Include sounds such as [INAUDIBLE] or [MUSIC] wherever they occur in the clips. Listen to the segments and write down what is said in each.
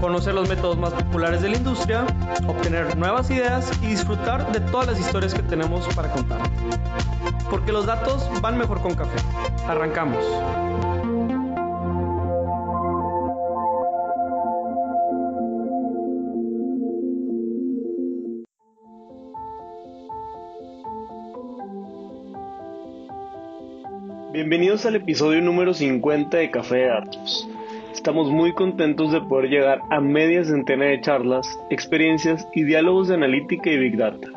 conocer los métodos más populares de la industria, obtener nuevas ideas y disfrutar de todas las historias que tenemos para contar. Porque los datos van mejor con café. Arrancamos. Bienvenidos al episodio número 50 de Café de Datos. Estamos muy contentos de poder llegar a media centena de charlas, experiencias y diálogos de analítica y Big Data.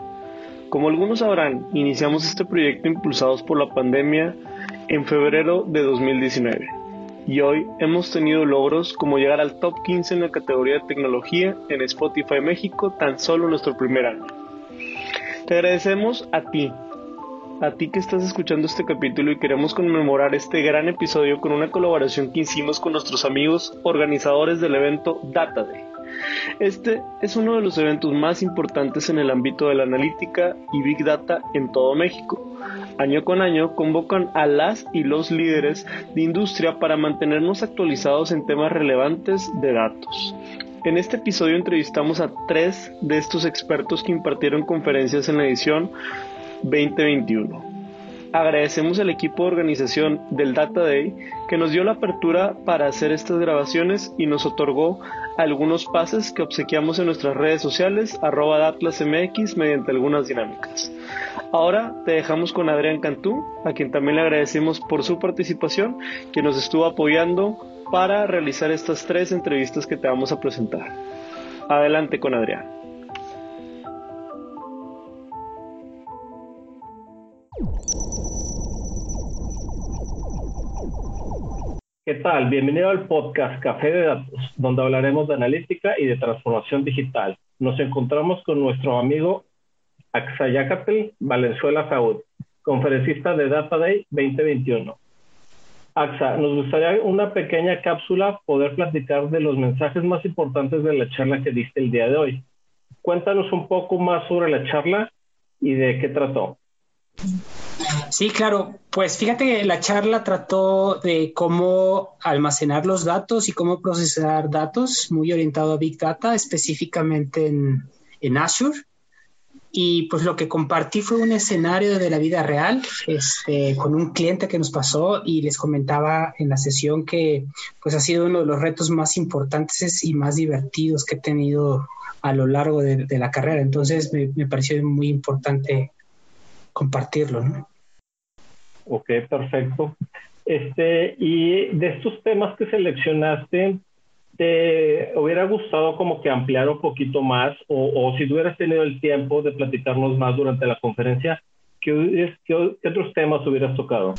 Como algunos sabrán, iniciamos este proyecto impulsados por la pandemia en febrero de 2019 y hoy hemos tenido logros como llegar al top 15 en la categoría de tecnología en Spotify México tan solo nuestro primer año. Te agradecemos a ti, a ti que estás escuchando este capítulo y queremos conmemorar este gran episodio con una colaboración que hicimos con nuestros amigos organizadores del evento Data Day. Este es uno de los eventos más importantes en el ámbito de la analítica y Big Data en todo México. Año con año convocan a las y los líderes de industria para mantenernos actualizados en temas relevantes de datos. En este episodio entrevistamos a tres de estos expertos que impartieron conferencias en la edición 2021. Agradecemos al equipo de organización del Data Day que nos dio la apertura para hacer estas grabaciones y nos otorgó algunos pases que obsequiamos en nuestras redes sociales, arroba DatlasMX, mediante algunas dinámicas. Ahora te dejamos con Adrián Cantú, a quien también le agradecemos por su participación, que nos estuvo apoyando para realizar estas tres entrevistas que te vamos a presentar. Adelante con Adrián. ¿Qué tal? Bienvenido al podcast Café de Datos, donde hablaremos de analítica y de transformación digital. Nos encontramos con nuestro amigo Axayacatl Valenzuela Saúd, conferencista de Data Day 2021. Axa, nos gustaría una pequeña cápsula poder platicar de los mensajes más importantes de la charla que diste el día de hoy. Cuéntanos un poco más sobre la charla y de qué trató. Sí, claro. Pues fíjate que la charla trató de cómo almacenar los datos y cómo procesar datos, muy orientado a Big Data, específicamente en, en Azure. Y pues lo que compartí fue un escenario de la vida real este, con un cliente que nos pasó y les comentaba en la sesión que pues ha sido uno de los retos más importantes y más divertidos que he tenido a lo largo de, la carrera. Entonces me, me pareció muy importante compartirlo. ¿no? Ok, perfecto. Este, y de estos temas que seleccionaste, ¿te hubiera gustado como que ampliar un poquito más o, si hubieras tenido el tiempo de platicarnos más durante la conferencia, ¿qué, qué, otros temas hubieras tocado?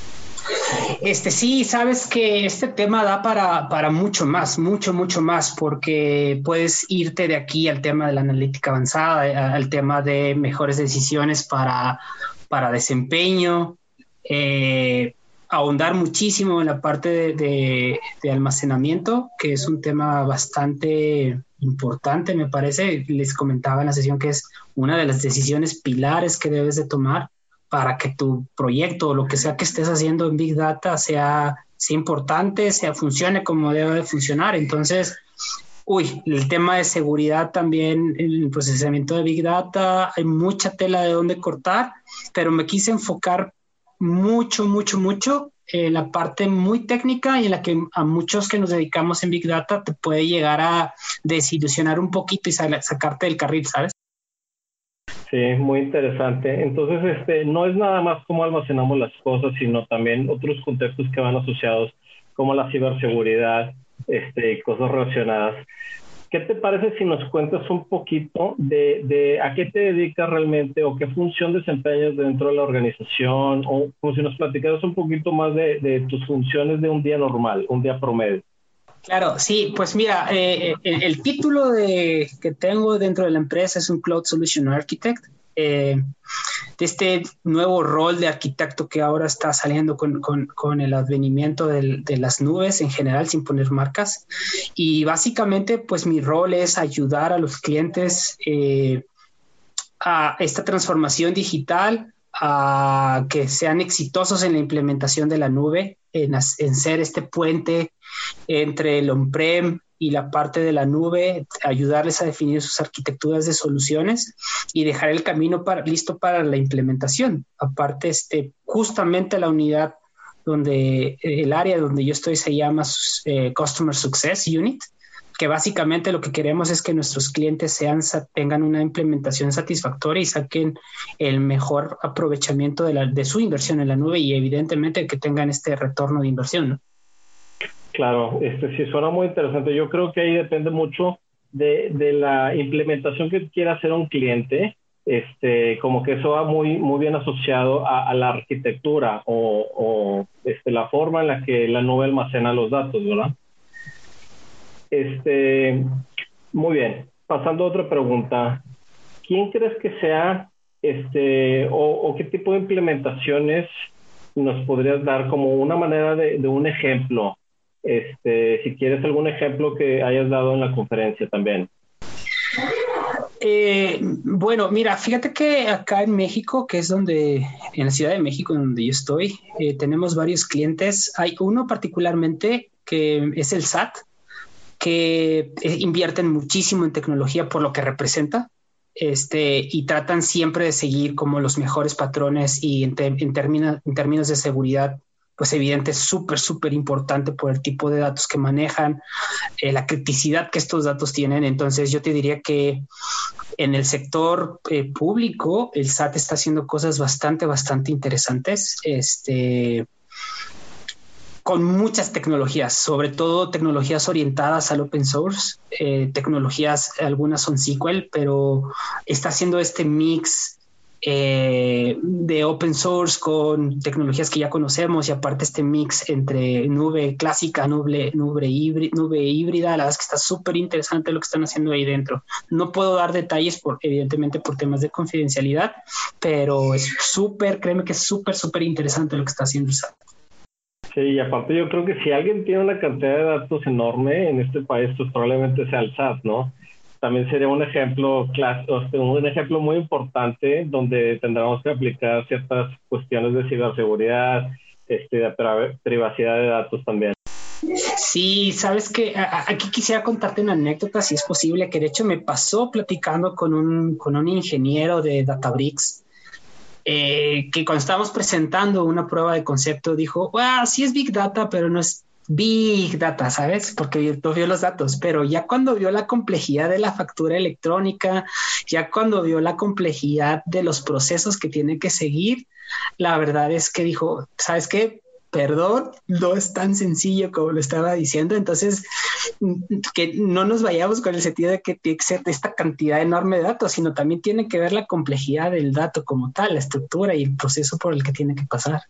Este sí, sabes que este tema da para, para mucho más, mucho, mucho más, porque puedes irte de aquí al tema de la analítica avanzada, al tema de mejores decisiones para, para desempeño, eh, ahondar muchísimo en la parte de, almacenamiento, que es un tema bastante importante, me parece. Les comentaba en la sesión que es una de las decisiones pilares que debes de tomar para que tu proyecto o lo que sea que estés haciendo en Big Data sea, importante, sea funcione como debe de funcionar. Entonces, uy, el tema de seguridad también, el procesamiento de Big Data, hay mucha tela de dónde cortar, pero me quise enfocar mucho, mucho, mucho en la parte muy técnica y en la que a muchos que nos dedicamos en Big Data te puede llegar a desilusionar un poquito y sacarte del carril, ¿sabes? Sí, muy interesante. Entonces, este, no es nada más cómo almacenamos las cosas, sino también otros contextos que van asociados, como la ciberseguridad, este, cosas relacionadas. ¿Qué te parece si nos cuentas un poquito de, a qué te dedicas realmente o qué función desempeñas dentro de la organización o como si nos platicaras un poquito más de, tus funciones de un día normal, un día promedio? Claro, sí, pues mira, eh, eh, el, título que tengo dentro de la empresa es un Cloud Solution Architect. Eh, de este nuevo rol de arquitecto que ahora está saliendo con, el advenimiento de las nubes en general, sin poner marcas. Y básicamente, pues mi rol es ayudar a los clientes eh, a esta transformación digital, a que sean exitosos en la implementación de la nube, en, en ser este puente entre el on-prem y la parte de la nube, ayudarles a definir sus arquitecturas de soluciones y dejar el camino para, listo para la implementación. Aparte, este, justamente la unidad donde el área donde yo estoy se llama eh, Customer Success Unit, que básicamente lo que queremos es que nuestros clientes sean, tengan una implementación satisfactoria y saquen el mejor aprovechamiento de, su inversión en la nube y evidentemente que tengan este retorno de inversión. Claro, este sí suena muy interesante. Yo creo que ahí depende mucho de, de la implementación que quiera hacer un cliente. Este, como que eso va muy, muy bien asociado a, la arquitectura o, este, la forma en la que la nube almacena los datos, ¿verdad? Este, muy bien. Pasando a otra pregunta. ¿Quién crees que sea, este, o, o qué tipo de implementaciones nos podrías dar como una manera de, de un ejemplo este, si quieres algún ejemplo que hayas dado en la conferencia también. Eh, bueno, mira, fíjate que acá en México, que es donde, en la Ciudad de México, donde yo estoy, eh, tenemos varios clientes. Hay uno particularmente que es el SAT, que eh, invierten muchísimo en tecnología por lo que representa. Este, y tratan siempre de seguir como los mejores patrones y en, en términos de seguridad pues evidente es súper, súper importante por el tipo de datos que manejan, eh, la criticidad que estos datos tienen. Entonces yo te diría que en el sector eh, público el SAT está haciendo cosas bastante, bastante interesantes. Este, con muchas tecnologías, sobre todo tecnologías orientadas al open source, eh, tecnologías, algunas son SQL, pero está haciendo este mix eh, de open source con tecnologías que ya conocemos y aparte este mix entre nube clásica, nube, nube, híbrida, nube híbrida, la verdad es que está súper interesante lo que están haciendo ahí dentro. No puedo dar detalles por, evidentemente por temas de confidencialidad, pero es súper, créeme que es súper, súper interesante lo que está haciendo SAP. Sí, y aparte yo creo que si alguien tiene una cantidad de datos enorme en este país, pues probablemente sea el SAT, ¿no? También sería un ejemplo un ejemplo muy importante donde tendremos que aplicar ciertas cuestiones de ciberseguridad, este, de privacidad de datos también. Sí, sabes que aquí quisiera contarte una anécdota, si es posible, que de hecho me pasó platicando con un, con un ingeniero de Databricks, eh, que cuando estábamos presentando una prueba de concepto dijo, ah, sí es Big Data, pero no es Big Data, ¿sabes? Porque vio los datos, pero ya cuando vio la complejidad de la factura electrónica, ya cuando vio la complejidad de los procesos que tiene que seguir, la verdad es que dijo, ¿sabes qué? Perdón, no es tan sencillo como lo estaba diciendo, entonces que no nos vayamos con el sentido de que tiene que ser esta cantidad enorme de datos, sino también tiene que ver la complejidad del dato como tal, la estructura y el proceso por el que tiene que pasar.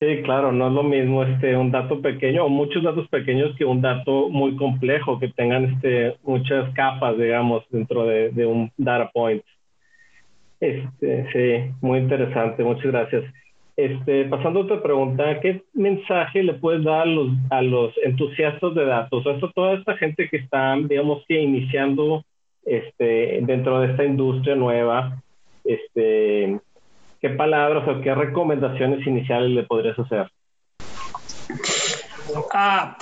Sí, claro, no es lo mismo este un dato pequeño o muchos datos pequeños que un dato muy complejo que tengan este muchas capas, digamos, dentro de, un data point. Este, sí, muy interesante, muchas gracias. Este, pasando a otra pregunta, ¿qué mensaje le puedes dar a los, a los entusiastas de datos? O sea, toda esta gente que está, digamos que iniciando este, dentro de esta industria nueva, este, ¿qué palabras o qué recomendaciones iniciales le podrías hacer? Ah,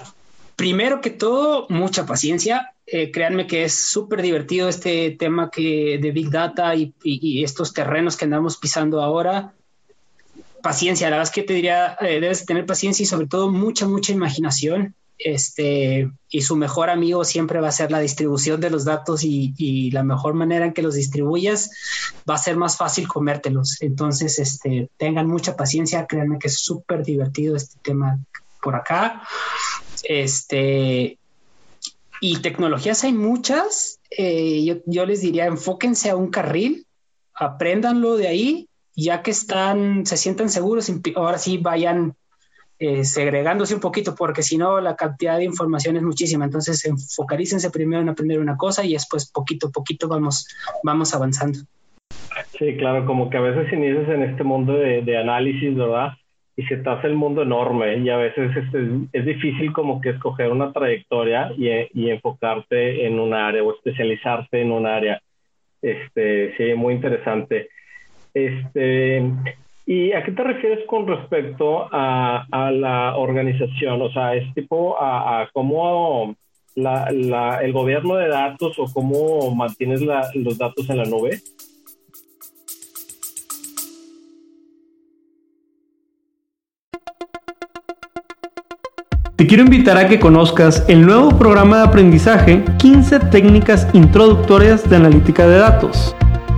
primero que todo, mucha paciencia. Eh, créanme que es súper divertido este tema que de Big Data y, estos terrenos que andamos pisando ahora. Paciencia, la verdad es que te diría, eh, debes tener paciencia y sobre todo mucha, mucha imaginación este, y su mejor amigo siempre va a ser la distribución de los datos y, la mejor manera en que los distribuyas va a ser más fácil comértelos. Entonces, este, tengan mucha paciencia, créanme que es súper divertido este tema por acá. Este, y tecnologías hay muchas. Eh, yo, les diría, enfóquense a un carril, apréndanlo de ahí, ya que están, se sientan seguros, ahora sí vayan eh, segregándose un poquito, porque si no la cantidad de información es muchísima. Entonces, enfocarícense primero en aprender una cosa y después poquito a poquito vamos, vamos avanzando. Sí, claro, como que a veces inicias en este mundo de, análisis, ¿verdad? Y se te hace el mundo enorme y a veces es, es, difícil como que escoger una trayectoria y, y, enfocarte en un área o especializarte en un área. Este, sí, muy interesante. Este, ¿Y a qué te refieres con respecto a, la organización? O sea, es tipo a, cómo la, el gobierno de datos o cómo mantienes los datos en la nube. Te quiero invitar a que conozcas el nuevo programa de aprendizaje 15 técnicas introductorias de analítica de datos.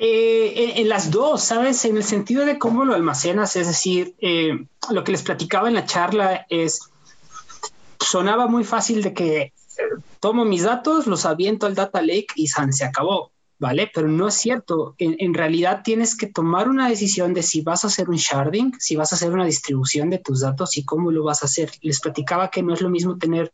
Eh, en, las dos, ¿sabes? En el sentido de cómo lo almacenas, es decir, eh, lo que les platicaba en la charla es, sonaba muy fácil de que tomo mis datos, los aviento al data lake y se acabó, ¿vale? Pero no es cierto. En, realidad tienes que tomar una decisión de si vas a hacer un sharding, si vas a hacer una distribución de tus datos y cómo lo vas a hacer. Les platicaba que no es lo mismo tener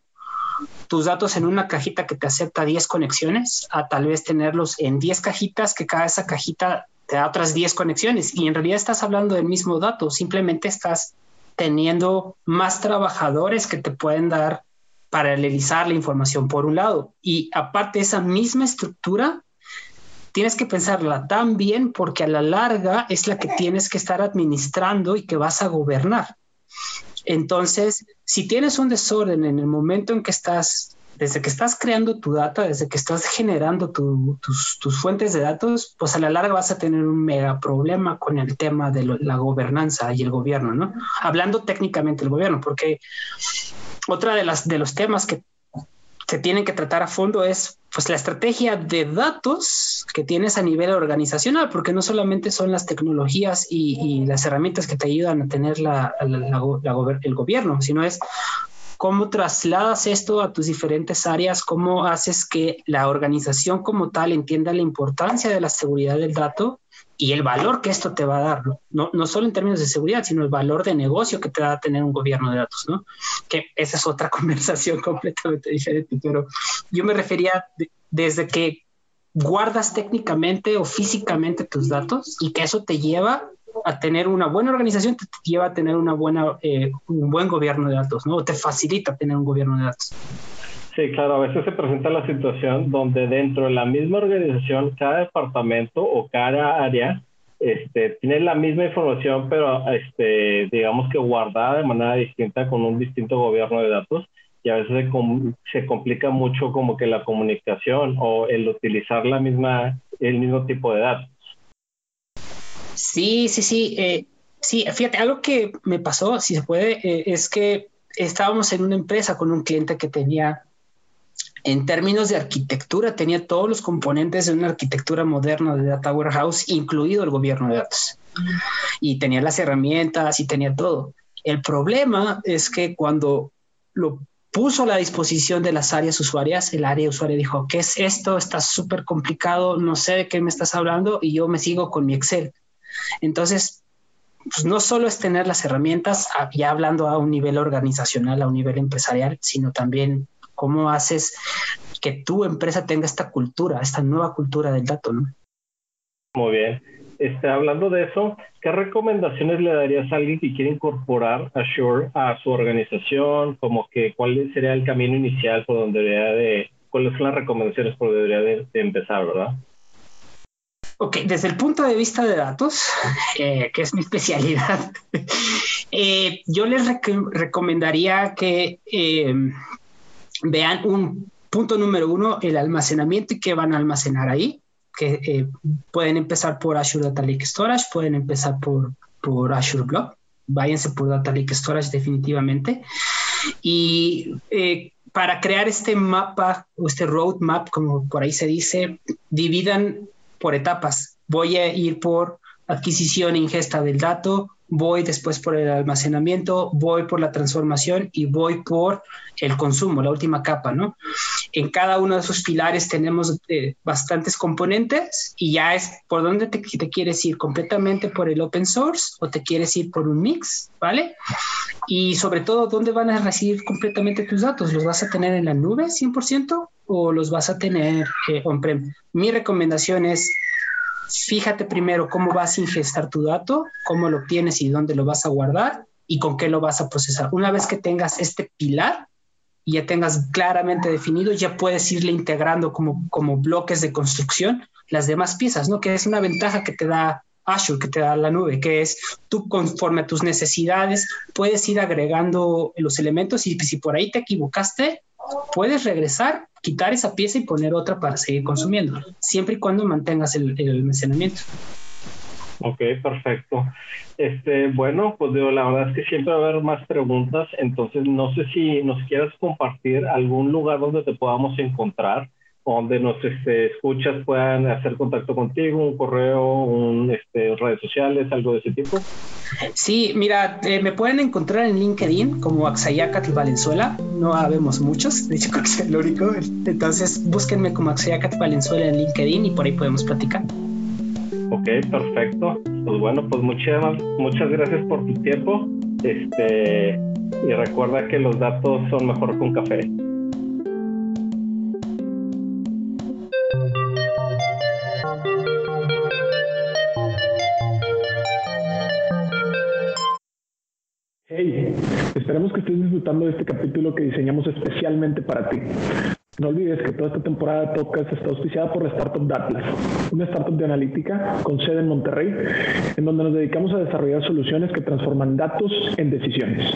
tus datos en una cajita que te acepta 10 conexiones a tal vez tenerlos en 10 cajitas que cada esa cajita te da otras 10 conexiones y en realidad estás hablando del mismo dato, simplemente estás teniendo más trabajadores que te pueden dar paralelizar la información por un lado y aparte esa misma estructura tienes que pensarla tan bien porque a la larga es la que tienes que estar administrando y que vas a gobernar. Entonces, si tienes un desorden en el momento en que estás, desde que estás creando tu data, desde que estás generando tus, fuentes de datos, pues a la larga vas a tener un mega problema con el tema de la gobernanza y el gobierno, ¿no? Hablando técnicamente del gobierno, porque otra de las de los temas que se tienen que tratar a fondo es pues la estrategia de datos que tienes a nivel organizacional, porque no solamente son las tecnologías y, las herramientas que te ayudan a tener la, el gobierno, sino es cómo trasladas esto a tus diferentes áreas, cómo haces que la organización como tal entienda la importancia de la seguridad del dato y el valor que esto te va a dar, ¿no? No, solo en términos de seguridad, sino el valor de negocio que te va a tener un gobierno de datos, ¿no? Que esa es otra [LAUGHS] conversación completamente diferente, pero yo me refería desde que guardas técnicamente o físicamente tus datos y que eso te lleva a tener una buena organización, te lleva a tener una buena, eh, un buen gobierno de datos, ¿no? O te facilita tener un gobierno de datos. Sí, claro, a veces se presenta la situación donde dentro de la misma organización, cada departamento o cada área este, tiene la misma información, pero este, digamos que guardada de manera distinta con un distinto gobierno de datos y a veces se, se complica mucho como que la comunicación o el utilizar la misma, el mismo tipo de datos. Sí, sí, sí. Eh, sí, fíjate, algo que me pasó, si se puede, eh, es que estábamos en una empresa con un cliente que tenía en términos de arquitectura, tenía todos los componentes de una arquitectura moderna de Data Warehouse, incluido el gobierno de datos. Y tenía las herramientas y tenía todo. El problema es que cuando lo puso a la disposición de las áreas usuarias, el área usuaria dijo, ¿qué es esto? Está súper complicado, no sé de qué me estás hablando y yo me sigo con mi Excel. Entonces, pues no solo es tener las herramientas, ya hablando a un nivel organizacional, a un nivel empresarial, sino también ¿Cómo haces que tu empresa tenga esta cultura, esta nueva cultura del dato? ¿no? Muy bien. Este, hablando de eso, ¿qué recomendaciones le darías a alguien que quiere incorporar Azure a su organización? Como que cuál sería el camino inicial por donde debería de, cuáles son las recomendaciones por donde debería de, empezar, verdad? Ok, desde el punto de vista de datos, [LAUGHS] eh, que es mi especialidad, [LAUGHS] Eh, yo les recomendaría que eh, vean un punto número uno, el almacenamiento y qué van a almacenar ahí. Que eh, pueden empezar por Azure Data Lake Storage, pueden empezar por, por Azure Blob. Váyanse por Data Lake Storage definitivamente. Y para crear este mapa o este roadmap, como por ahí se dice, dividan por etapas. Voy a ir por adquisición e ingesta del dato, voy después por el almacenamiento, voy por la transformación y voy por el consumo, la última capa, ¿no? En cada uno de esos pilares tenemos eh, bastantes componentes y ya es por dónde te, quieres ir, completamente por el open source o te quieres ir por un mix, ¿vale? Y sobre todo, ¿dónde van a recibir completamente tus datos? ¿Los vas a tener en la nube 100% o los vas a tener eh, on-prem? Mi recomendación es fíjate primero cómo vas a ingestar tu dato, cómo lo obtienes y dónde lo vas a guardar y con qué lo vas a procesar. Una vez que tengas este pilar y ya tengas claramente definido, ya puedes irle integrando como, como bloques de construcción las demás piezas, ¿no? Que es una ventaja que te da Azure, que te da la nube, que es tú conforme a tus necesidades puedes ir agregando los elementos y si por ahí te equivocaste, puedes regresar, quitar esa pieza y poner otra para seguir consumiendo, siempre y cuando mantengas el, almacenamiento. Ok, perfecto. Este, bueno, pues digo, la verdad es que siempre va a haber más preguntas, entonces no sé si nos quieras compartir algún lugar donde te podamos encontrar donde nos este, escuchas puedan hacer contacto contigo, un correo, un, este, redes sociales, algo de ese tipo? Sí, mira, eh, me pueden encontrar en LinkedIn como Axayacatl Valenzuela. No habemos muchos, de hecho creo que es el único. Entonces búsquenme como Axayacatl Valenzuela en LinkedIn y por ahí podemos platicar. Ok, perfecto. Pues bueno, pues muchas, muchas gracias por tu tiempo. Este, y recuerda que los datos son mejor con café. Esperemos que estés disfrutando de este capítulo que diseñamos especialmente para ti. No olvides que toda esta temporada de podcast está auspiciada por la Startup Datlas, una startup de analítica con sede en Monterrey, en donde nos dedicamos a desarrollar soluciones que transforman datos en decisiones.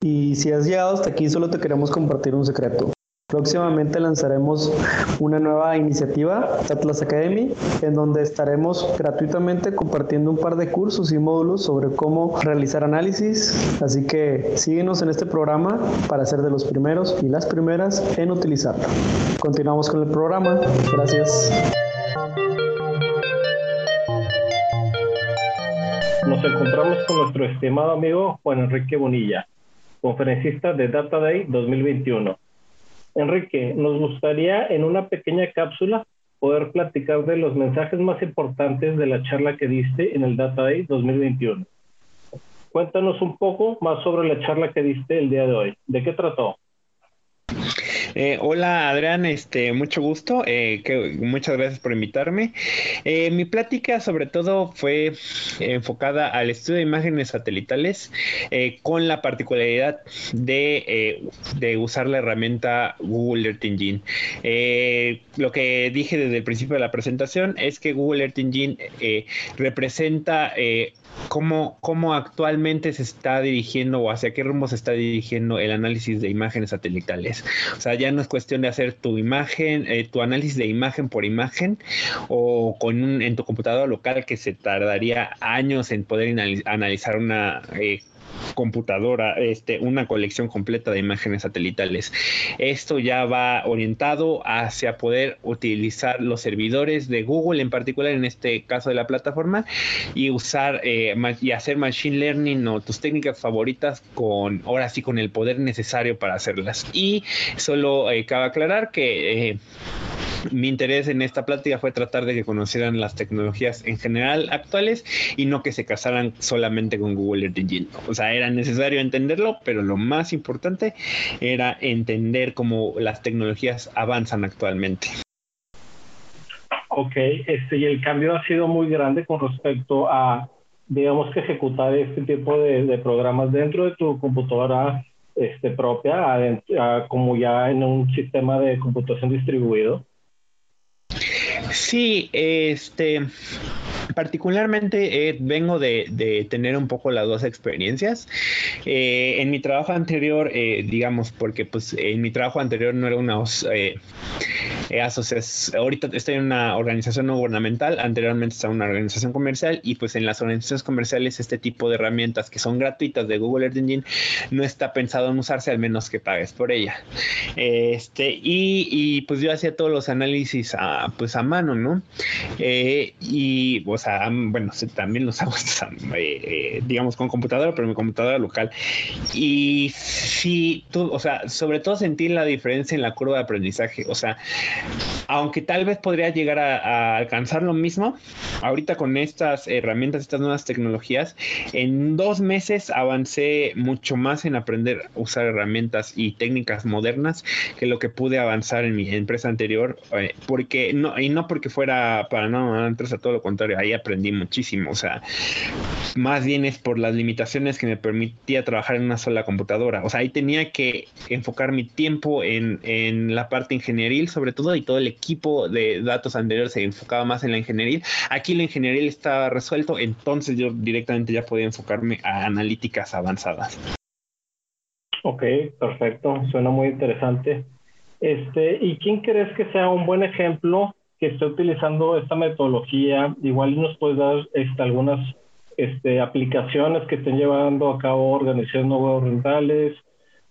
Y si has llegado hasta aquí, solo te queremos compartir un secreto. Próximamente lanzaremos una nueva iniciativa, Atlas Academy, en donde estaremos gratuitamente compartiendo un par de cursos y módulos sobre cómo realizar análisis. Así que síguenos en este programa para ser de los primeros y las primeras en utilizarlo. Continuamos con el programa. Gracias. Nos encontramos con nuestro estimado amigo Juan Enrique Bonilla, conferencista de Data Day 2021 Enrique, nos gustaría en una pequeña cápsula poder platicar de los mensajes más importantes de la charla que diste en el Data Day 2021. Cuéntanos un poco más sobre la charla que diste el día de hoy. ¿De qué trató? Eh, hola Adrián, este, mucho gusto, eh, muchas gracias por invitarme. Eh, mi plática sobre todo fue enfocada al estudio de imágenes satelitales con la particularidad de, de, usar la herramienta Google Earth Engine. lo que dije desde el principio de la presentación es que Google Earth Engine representa cómo, cómo actualmente se está dirigiendo o hacia qué rumbo se está dirigiendo el análisis de imágenes satelitales. O sea, ya no es cuestión de hacer tu imagen, eh, tu análisis de imagen por imagen o con en tu computadora local que se tardaría años en poder analizar una eh, computadora este, una colección completa de imágenes satelitales. Esto ya va orientado hacia poder utilizar los servidores de Google, en particular en este caso de la plataforma, y usar eh, y hacer machine learning o tus técnicas favoritas con ahora sí con el poder necesario para hacerlas. Y solo eh, cabe aclarar que eh, mi interés en esta plática fue tratar de que conocieran las tecnologías en general actuales y no que se casaran solamente con Google Earth Engine. O sea, era necesario entenderlo, pero lo más importante era entender cómo las tecnologías avanzan actualmente. Ok, este, y el cambio ha sido muy grande con respecto a, digamos que ejecutar este tipo de, programas dentro de tu computadora este, propia, como ya en un sistema de computación distribuido. Sí, este, particularmente eh, vengo de, tener un poco las dos experiencias. Eh, en mi trabajo anterior, eh, digamos, porque pues en mi trabajo anterior no era una asociación, ahorita estoy en una organización no gubernamental, anteriormente estaba en una organización comercial y pues en las organizaciones comerciales este tipo de herramientas que son gratuitas de Google Earth Engine no está pensado en usarse al menos que pagues por ella. Este, y, y pues yo hacía todos los análisis a, pues a mano, ¿no? y, o sea, bueno, también los [LAUGHS] hago, eh, eh, digamos, con computadora, pero mi computadora local. Y sí, tú, o sea, sobre todo sentir la diferencia en la curva de aprendizaje. O sea, aunque tal vez podría llegar a, alcanzar lo mismo, ahorita con estas herramientas, estas nuevas tecnologías, en dos meses avancé mucho más en aprender a usar herramientas y técnicas modernas que lo que pude avanzar en mi empresa anterior, eh, porque no, y no porque fuera para no, antes a todo lo contrario, ahí aprendí muchísimo, o sea, más bien es por las limitaciones que me permitía trabajar en una sola computadora, o sea, ahí tenía que enfocar mi tiempo en, en la parte ingenieril sobre todo y todo el equipo de datos anteriores se enfocaba más en la ingeniería, aquí la ingeniería estaba resuelto, entonces yo directamente ya podía enfocarme a analíticas avanzadas. Ok, perfecto, suena muy interesante. Este, ¿y quién crees que sea un buen ejemplo que esté utilizando esta metodología, igual nos puedes dar este, algunas este, aplicaciones que estén llevando a cabo organizaciones no gubernamentales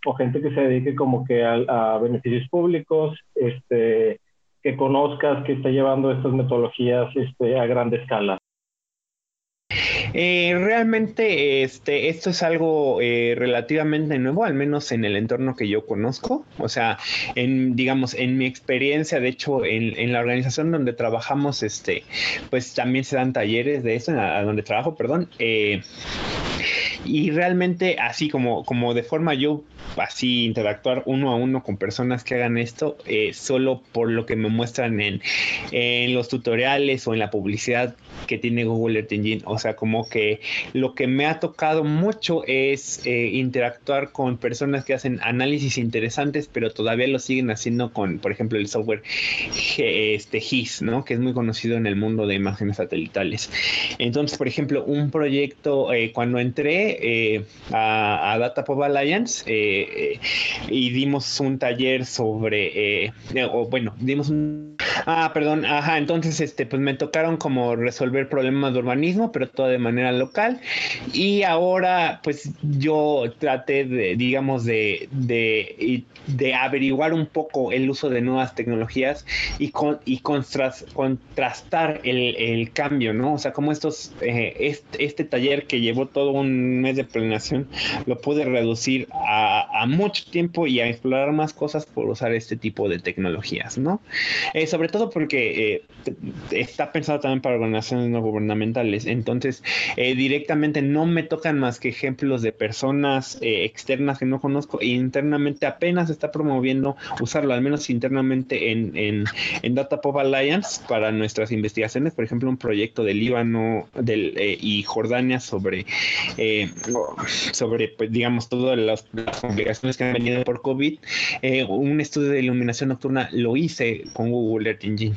o gente que se dedique como que a, beneficios públicos, este, que conozcas que esté llevando estas metodologías este, a gran escala. Eh, realmente este, esto es algo eh, relativamente nuevo, al menos en el entorno que yo conozco. O sea, en, digamos, en mi experiencia, de hecho, en, la organización donde trabajamos, este, pues también se dan talleres de eso, a, donde trabajo, perdón. Eh, y realmente así como, como de forma yo así interactuar uno a uno con personas que hagan esto eh, solo por lo que me muestran en, en, los tutoriales o en la publicidad que tiene Google Earth Engine. O sea, como que lo que me ha tocado mucho es eh, interactuar con personas que hacen análisis interesantes, pero todavía lo siguen haciendo con, por ejemplo, el software este, GIS, ¿no? Que es muy conocido en el mundo de imágenes satelitales. Entonces, por ejemplo, un proyecto, eh, cuando entré a, a Data Pop Alliance, eh, y dimos un taller sobre, eh, o bueno, dimos un... Ah, perdón, ajá, entonces este, pues me tocaron como resolver problemas de urbanismo, pero todo de manera local. Y ahora, pues yo traté de, digamos, de, de, de averiguar un poco el uso de nuevas tecnologías y, con, y contrastar el, el cambio, ¿no? O sea, como estos, eh, este, este taller que llevó todo un mes de planeación, lo pude reducir a, mucho tiempo y a explorar más cosas por usar este tipo de tecnologías, ¿no? Eh, sobre todo porque eh, está pensado también para organizaciones no gubernamentales, entonces eh, directamente no me tocan más que ejemplos de personas externas que no conozco e internamente apenas está promoviendo usarlo, al menos internamente en, en, en Data Pop Alliance para nuestras investigaciones, por ejemplo, un proyecto de Líbano del, y Jordania sobre, [LAUGHS] sobre pues, digamos, todas las complicaciones que han venido por COVID, eh, un estudio de iluminación nocturna lo hice con Google Earth Engine.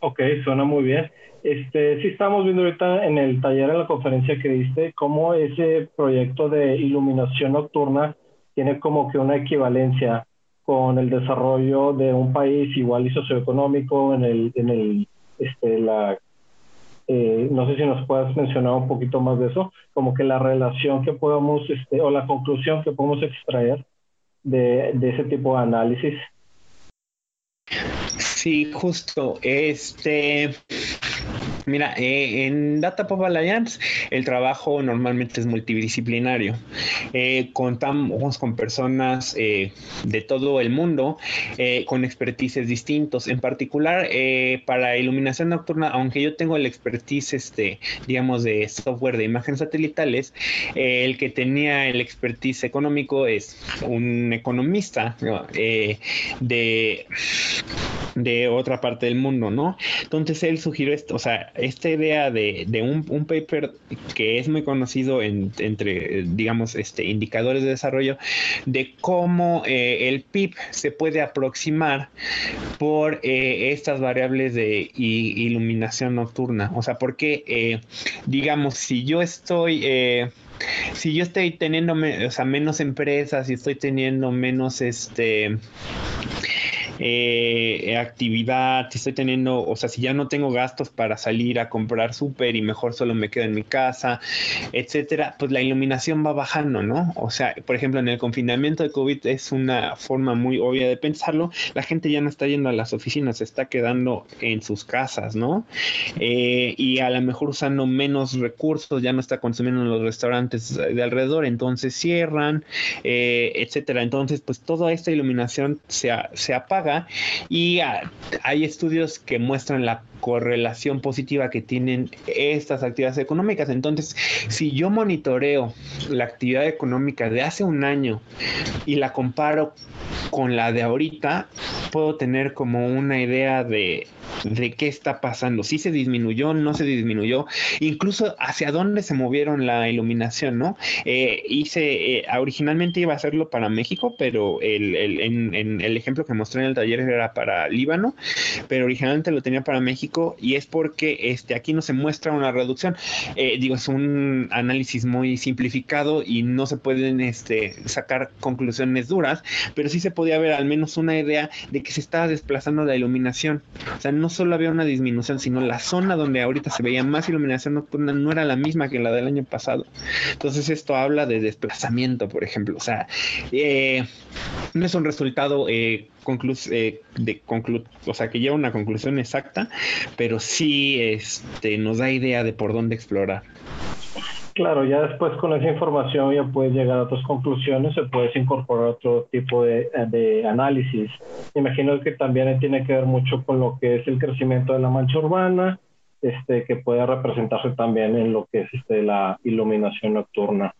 Ok, suena muy bien. Este, sí estamos viendo ahorita en el taller, en la conferencia que diste, cómo ese proyecto de iluminación nocturna tiene como que una equivalencia con el desarrollo de un país igual y socioeconómico en el, en el, este, la eh, no sé si nos puedas mencionar un poquito más de eso, como que la relación que podamos, este, o la conclusión que podemos extraer de ese tipo de análisis. Sí, justo. Este, Mira, eh, en Data Pop Alliance el trabajo normalmente es multidisciplinario. Eh, contamos con personas eh, de todo el mundo con expertices distintos. En particular, para iluminación nocturna, aunque yo tengo el expertise, este, digamos, de software de imágenes satelitales, el que tenía el expertise económico es un economista de de otra parte del mundo, ¿no? Entonces él sugirió esto, o sea, esta idea de, un, paper que es muy conocido entre, digamos, este, indicadores de desarrollo, de cómo eh, el PIB se puede aproximar por eh, estas variables de iluminación nocturna. O sea, porque, eh, digamos, si yo estoy si yo estoy teniendo o sea, menos empresas y estoy teniendo menos este eh, actividad, si estoy teniendo, o sea, si ya no tengo gastos para salir a comprar súper y mejor solo me quedo en mi casa, etcétera, pues la iluminación va bajando, ¿no? O sea, por ejemplo, en el confinamiento de COVID es una forma muy obvia de pensarlo, la gente ya no está yendo a las oficinas, se está quedando en sus casas, ¿no? Eh, y a lo mejor usando menos recursos, ya no está consumiendo en los restaurantes de alrededor, entonces cierran, eh, etcétera. Entonces, pues toda esta iluminación se, se apaga y hay estudios que muestran la correlación positiva que tienen estas actividades económicas. Entonces, si yo monitoreo la actividad económica de hace un año y la comparo con la de ahorita, puedo tener como una idea de, de qué está pasando, si se disminuyó, no se disminuyó, incluso hacia dónde se movieron la iluminación, ¿no? Eh, hice, eh, originalmente iba a hacerlo para México, pero el, el, en, el ejemplo que mostré en el taller era para Líbano, pero originalmente lo tenía para México y es porque este, aquí no se muestra una reducción. Eh, digo, es un análisis muy simplificado y no se pueden este, sacar conclusiones duras, pero sí se podía ver al menos una idea de que se estaba desplazando la iluminación. O sea, no solo había una disminución, sino la zona donde ahorita se veía más iluminación no era la misma que la del año pasado. Entonces esto habla de desplazamiento, por ejemplo. O sea, eh, no es un resultado eh, eh, de conclu o sea, que lleva una conclusión exacta, pero sí este, nos da idea de por dónde explorar. Claro, ya después con esa información ya puedes llegar a otras conclusiones o puedes incorporar otro tipo de, de análisis. Imagino que también tiene que ver mucho con lo que es el crecimiento de la mancha urbana, este, que puede representarse también en lo que es este, la iluminación nocturna.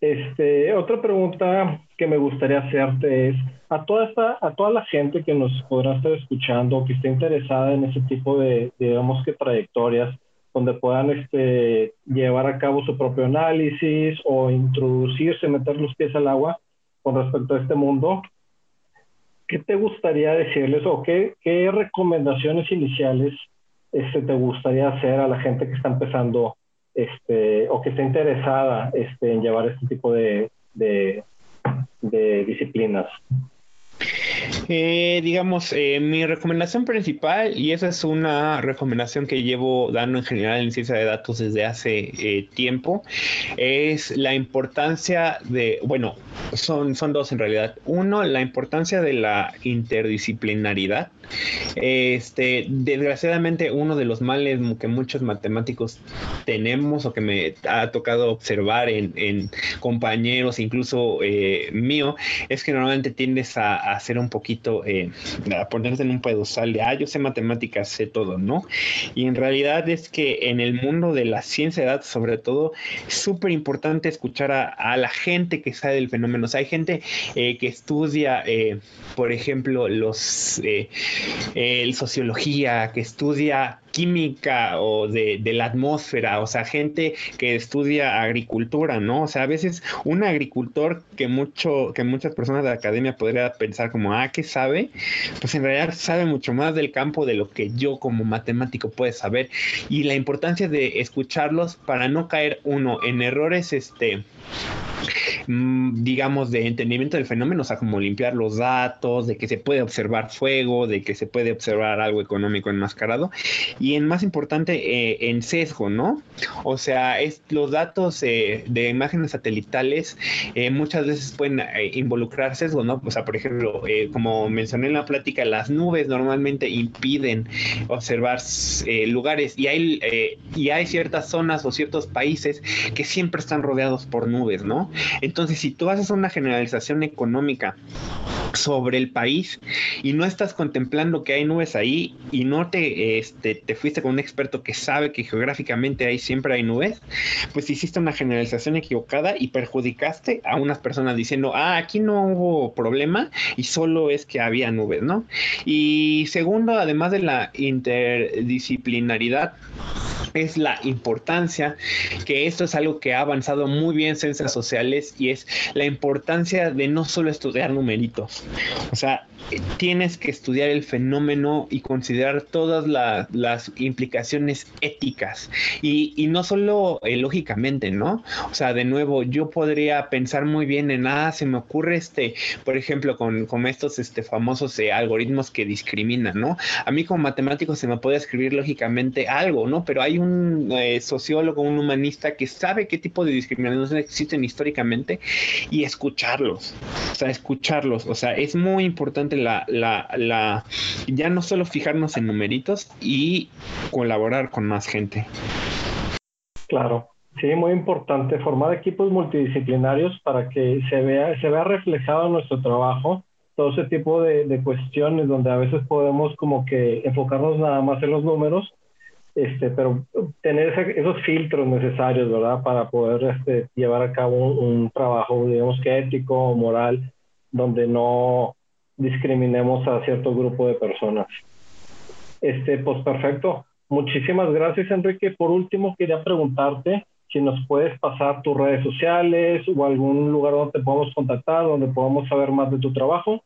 Este, otra pregunta que me gustaría hacerte es, a toda, esta, a toda la gente que nos podrá estar escuchando, que esté interesada en ese tipo de, digamos que trayectorias, donde puedan este, llevar a cabo su propio análisis o introducirse, meter los pies al agua con respecto a este mundo, ¿qué te gustaría decirles o qué, qué recomendaciones iniciales este, te gustaría hacer a la gente que está empezando este, o que esté interesada este, en llevar este tipo de, de, disciplinas? Eh, digamos, eh, mi recomendación principal, y esa es una recomendación que llevo dando en general en ciencia de datos desde hace eh, tiempo, es la importancia de, bueno, son, son dos en realidad. Uno, la importancia de la interdisciplinaridad. Este, desgraciadamente, uno de los males que muchos matemáticos tenemos o que me ha tocado observar en, compañeros, incluso eh, mío, es que normalmente tiendes a, hacer un poquito, eh, a ponerte en un pedestal de, ah, yo sé matemáticas, sé todo, ¿no? Y en realidad es que en el mundo de la ciencia de sobre todo, es súper importante escuchar a, la gente que sabe del fenómeno. O sea, hay gente eh, que estudia, por ejemplo, los el sociología, que estudia química o de, la atmósfera, o sea, gente que estudia agricultura, ¿no? O sea, a veces un agricultor que mucho, que muchas personas de la academia podría pensar como, ah, ¿qué sabe? Pues en realidad sabe mucho más del campo de lo que yo como matemático puedo saber. Y la importancia de escucharlos para no caer uno en errores, este, digamos, de entendimiento del fenómeno, o sea, como limpiar los datos, de que se puede observar fuego, de que se puede observar algo económico enmascarado, y en más importante, eh, en sesgo, ¿no? O sea, es, los datos eh, de imágenes satelitales eh, muchas veces pueden involucrar sesgo, ¿no? O sea, por ejemplo, como mencioné en la plática, las nubes normalmente impiden observar lugares y hay, y hay ciertas zonas o ciertos países que siempre están rodeados por nubes, ¿no? Entonces, si tú haces una generalización económica sobre el país y no estás contemplando que hay nubes ahí y no te, este, te fuiste con un experto que sabe que geográficamente ahí siempre hay nubes, pues hiciste una generalización equivocada y perjudicaste a unas personas diciendo, ah, aquí no hubo problema y solo es que había nubes, ¿no? Y segundo, además de la interdisciplinaridad, es la importancia, que esto es algo que ha avanzado muy bien en ciencias sociales y es la importancia de no solo estudiar numeritos, o sea, tienes que estudiar el fenómeno y considerar todas las implicaciones éticas y, no solo eh, lógicamente, ¿no? O sea, de nuevo, yo podría pensar muy bien en, ah, se me ocurre este, por ejemplo, con, con estos este, famosos eh, algoritmos que discriminan, ¿no? A mí como matemático se me puede escribir lógicamente algo, ¿no? Pero hay un eh, sociólogo, un humanista que sabe qué tipo de discriminaciones existen y escucharlos, o sea, escucharlos, o sea, es muy importante la, la, la, ya no solo fijarnos en numeritos y colaborar con más gente. Claro, sí, muy importante formar equipos multidisciplinarios para que se vea, se vea reflejado en nuestro trabajo todo ese tipo de cuestiones donde a veces podemos como que enfocarnos nada más en los números este, pero tener esos filtros necesarios, ¿verdad? Para poder este, llevar a cabo un, trabajo, digamos que ético o moral, donde no discriminemos a cierto grupo de personas. Este, pues perfecto. Muchísimas gracias, Enrique. Por último, quería preguntarte si nos puedes pasar tus redes sociales o algún lugar donde te podamos contactar, donde podamos saber más de tu trabajo,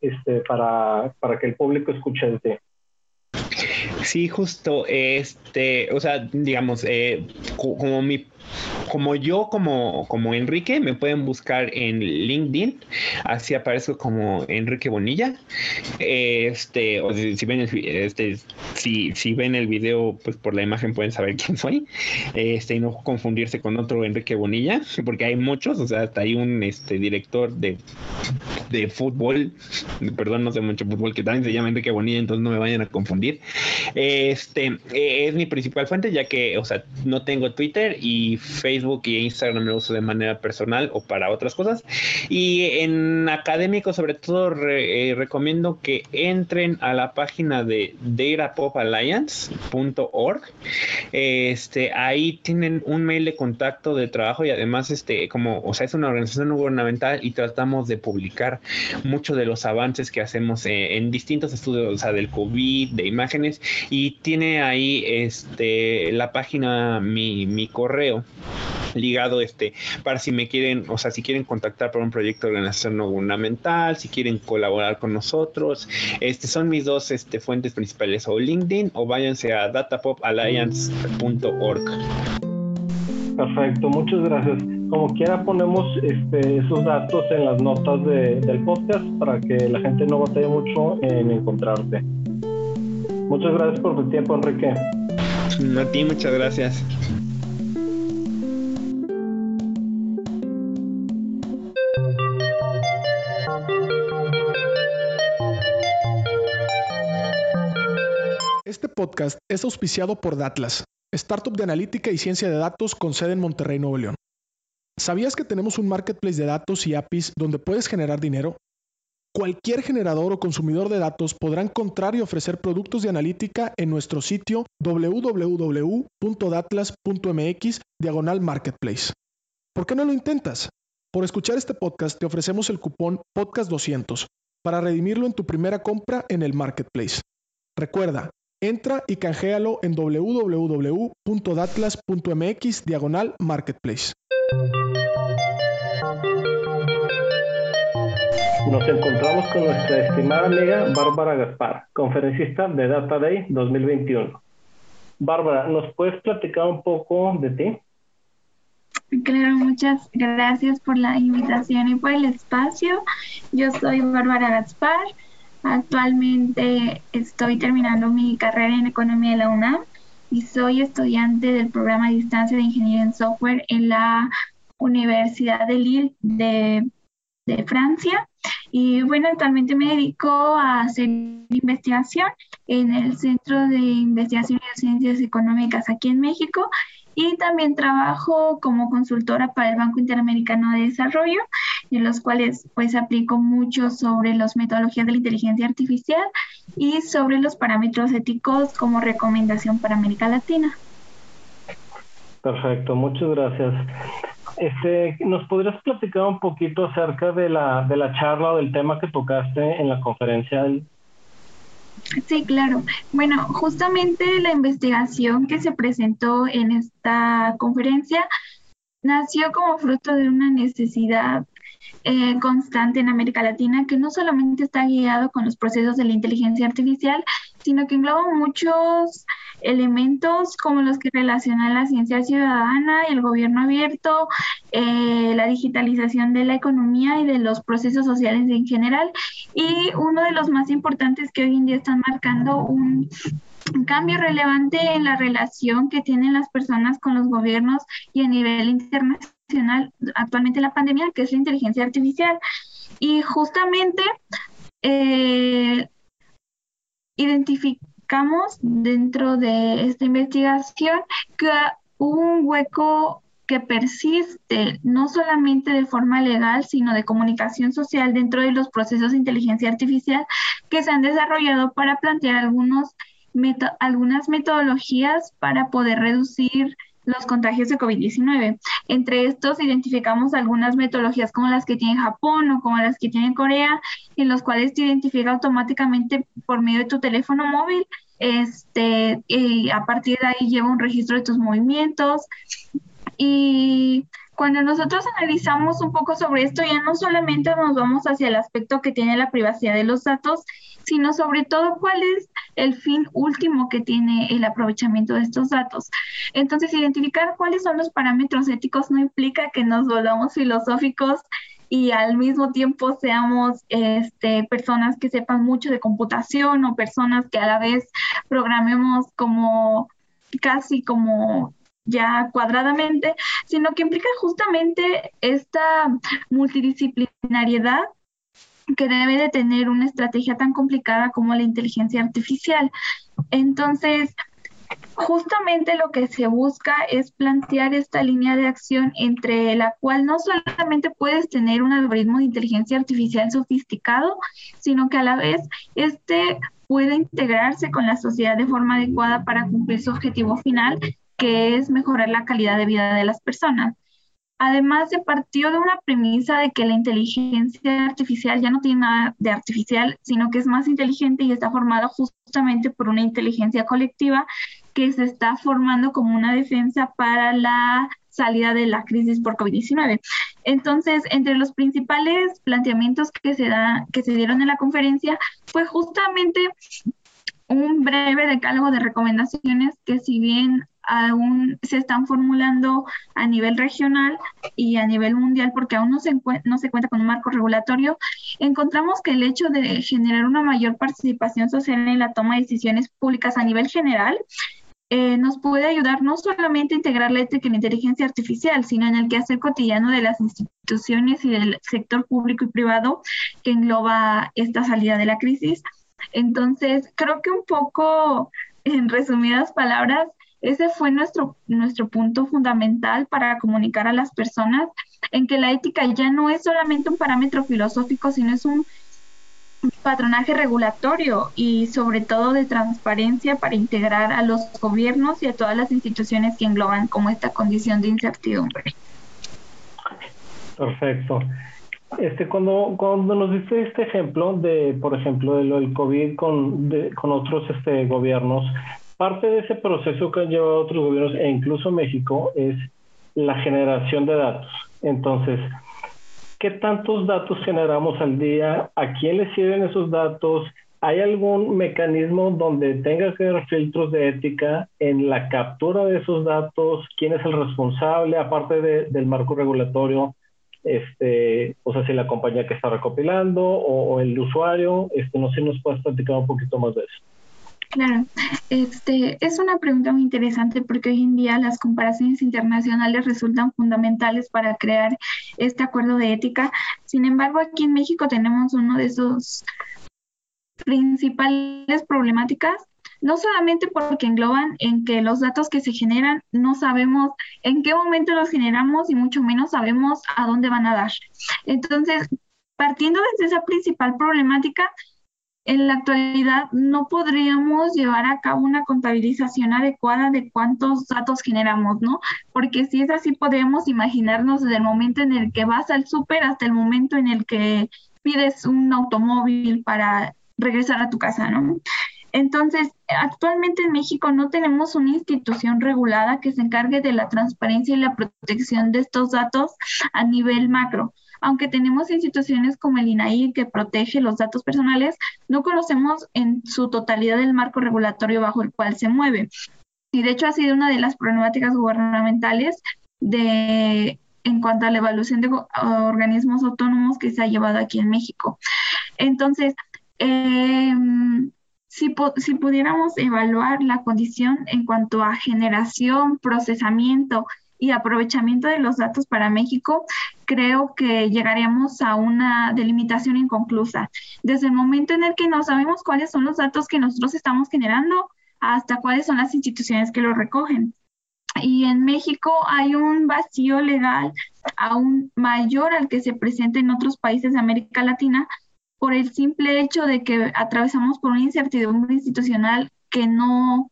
este, para, para que el público escuche de ti. Sí, justo, este, o sea, digamos, eh, como mi como yo, como, como Enrique, me pueden buscar en LinkedIn, así aparezco como Enrique Bonilla. Este, o si, ven el, este, si, si ven el video, pues por la imagen pueden saber quién soy. Este, y no confundirse con otro Enrique Bonilla, porque hay muchos, o sea, hasta hay un este director de, de fútbol, perdón, no sé mucho fútbol, que también se llama Enrique Bonilla, entonces no me vayan a confundir. Este, es mi principal fuente, ya que, o sea, no tengo Twitter y Facebook y Instagram lo uso de manera personal o para otras cosas. Y en académico, sobre todo, eh, recomiendo que entren a la página de datapopalliance.org. Este, ahí tienen un mail de contacto de trabajo y además, este, como, o sea, es una organización gubernamental y tratamos de publicar muchos de los avances que hacemos eh, en distintos estudios, o sea, del COVID, de imágenes, y tiene ahí este la página, mi, mi correo ligado este para si me quieren, o sea, si quieren contactar para un proyecto de organización no gubernamental, si quieren colaborar con nosotros, este son mis dos este, fuentes principales o LinkedIn o váyanse a datapopalliance.org. Perfecto, muchas gracias. Como quiera ponemos este, esos datos en las notas del podcast para que la gente no batalle mucho en encontrarte. Muchas gracias por tu tiempo, Enrique. A ti, muchas gracias. podcast es auspiciado por Datlas, startup de analítica y ciencia de datos con sede en Monterrey, Nuevo León. ¿Sabías que tenemos un marketplace de datos y APIs donde puedes generar dinero? Cualquier generador o consumidor de datos podrá encontrar y ofrecer productos de analítica en nuestro sitio www.datlas.mx diagonal marketplace. ¿Por qué no lo intentas? Por escuchar este podcast te ofrecemos el cupón podcast200 para redimirlo en tu primera compra en el marketplace. Recuerda, Entra y canjealo en www.datlas.mx diagonal marketplace. Nos encontramos con nuestra estimada amiga Bárbara Gaspar, conferencista de Data Day 2021. Bárbara, ¿nos puedes platicar un poco de ti? Claro, muchas gracias por la invitación y por el espacio. Yo soy Bárbara Gaspar, Actualmente estoy terminando mi carrera en economía de la UNAM y soy estudiante del programa de distancia de ingeniería en software en la Universidad de Lille de, de Francia. Y bueno, actualmente me dedico a hacer investigación en el Centro de Investigación y Ciencias Económicas aquí en México y también trabajo como consultora para el Banco Interamericano de Desarrollo, en los cuales pues aplico mucho sobre las metodologías de la inteligencia artificial y sobre los parámetros éticos como recomendación para América Latina. Perfecto, muchas gracias. Este, ¿Nos podrías platicar un poquito acerca de la, de la charla o del tema que tocaste en la conferencia Sí, claro. Bueno, justamente la investigación que se presentó en esta conferencia nació como fruto de una necesidad eh, constante en América Latina que no solamente está guiado con los procesos de la inteligencia artificial, sino que engloba muchos elementos como los que relacionan la ciencia ciudadana, el gobierno abierto, eh, la digitalización de la economía y de los procesos sociales en general. Y uno de los más importantes que hoy en día están marcando un cambio relevante en la relación que tienen las personas con los gobiernos y a nivel internacional actualmente la pandemia, que es la inteligencia artificial. Y justamente eh, identificamos dentro de esta investigación que hubo un hueco que persiste no solamente de forma legal, sino de comunicación social dentro de los procesos de inteligencia artificial que se han desarrollado para plantear algunos algunas metodologías para poder reducir los contagios de COVID-19. Entre estos identificamos algunas metodologías como las que tiene Japón o como las que tiene Corea, en los cuales te identifica automáticamente por medio de tu teléfono móvil. Este, y a partir de ahí lleva un registro de tus movimientos. Y cuando nosotros analizamos un poco sobre esto, ya no solamente nos vamos hacia el aspecto que tiene la privacidad de los datos, sino sobre todo cuál es el fin último que tiene el aprovechamiento de estos datos. Entonces, identificar cuáles son los parámetros éticos no implica que nos volvamos filosóficos y al mismo tiempo seamos este, personas que sepan mucho de computación o personas que a la vez programemos como casi como ya cuadradamente, sino que implica justamente esta multidisciplinariedad que debe de tener una estrategia tan complicada como la inteligencia artificial. Entonces, justamente lo que se busca es plantear esta línea de acción entre la cual no solamente puedes tener un algoritmo de inteligencia artificial sofisticado, sino que a la vez este puede integrarse con la sociedad de forma adecuada para cumplir su objetivo final, que es mejorar la calidad de vida de las personas. Además, se partió de una premisa de que la inteligencia artificial ya no tiene nada de artificial, sino que es más inteligente y está formada justamente por una inteligencia colectiva que se está formando como una defensa para la salida de la crisis por COVID-19. Entonces, entre los principales planteamientos que se, da, que se dieron en la conferencia fue justamente un breve decálogo de recomendaciones que si bien aún se están formulando a nivel regional y a nivel mundial porque aún no se, no se cuenta con un marco regulatorio, encontramos que el hecho de generar una mayor participación social en la toma de decisiones públicas a nivel general eh, nos puede ayudar no solamente a integrar la ética en la inteligencia artificial, sino en el quehacer cotidiano de las instituciones y del sector público y privado que engloba esta salida de la crisis. Entonces, creo que un poco, en resumidas palabras, ese fue nuestro, nuestro punto fundamental para comunicar a las personas en que la ética ya no es solamente un parámetro filosófico, sino es un patronaje regulatorio y sobre todo de transparencia para integrar a los gobiernos y a todas las instituciones que engloban como esta condición de incertidumbre. Perfecto. Este, cuando, cuando nos diste este ejemplo de, por ejemplo, de lo del COVID con, con otros este, gobiernos, parte de ese proceso que han llevado otros gobiernos e incluso México es la generación de datos. Entonces, ¿qué tantos datos generamos al día? ¿A quién le sirven esos datos? ¿Hay algún mecanismo donde tenga que haber filtros de ética en la captura de esos datos? ¿Quién es el responsable, aparte del marco regulatorio? Este, o sea, si la compañía que está recopilando o, el usuario, este, no sé si nos puedes platicar un poquito más de eso. Claro, este, es una pregunta muy interesante porque hoy en día las comparaciones internacionales resultan fundamentales para crear este acuerdo de ética. Sin embargo, aquí en México tenemos uno de esos principales problemáticas no solamente porque engloban en que los datos que se generan no sabemos en qué momento los generamos y mucho menos sabemos a dónde van a dar. Entonces, partiendo desde esa principal problemática, en la actualidad no podríamos llevar a cabo una contabilización adecuada de cuántos datos generamos, ¿no? Porque si es así, podemos imaginarnos desde el momento en el que vas al súper hasta el momento en el que pides un automóvil para regresar a tu casa, ¿no? Entonces, actualmente en México no tenemos una institución regulada que se encargue de la transparencia y la protección de estos datos a nivel macro aunque tenemos instituciones como el INAI que protege los datos personales, no conocemos en su totalidad el marco regulatorio bajo el cual se mueve. Y de hecho ha sido una de las problemáticas gubernamentales de en cuanto a la evaluación de organismos autónomos que se ha llevado aquí en México. Entonces, em, si, pudiéramos evaluar la condición en cuanto a generación, procesamiento y aprovechamiento de los datos para México, creo que llegaríamos a una delimitación inconclusa. Desde el momento en el que no sabemos cuáles son los datos que nosotros estamos generando hasta cuáles son las instituciones que los recogen. Y en México hay un vacío legal aún mayor al que se presenta en otros países de América Latina por el simple hecho de que atravesamos por una incertidumbre institucional que no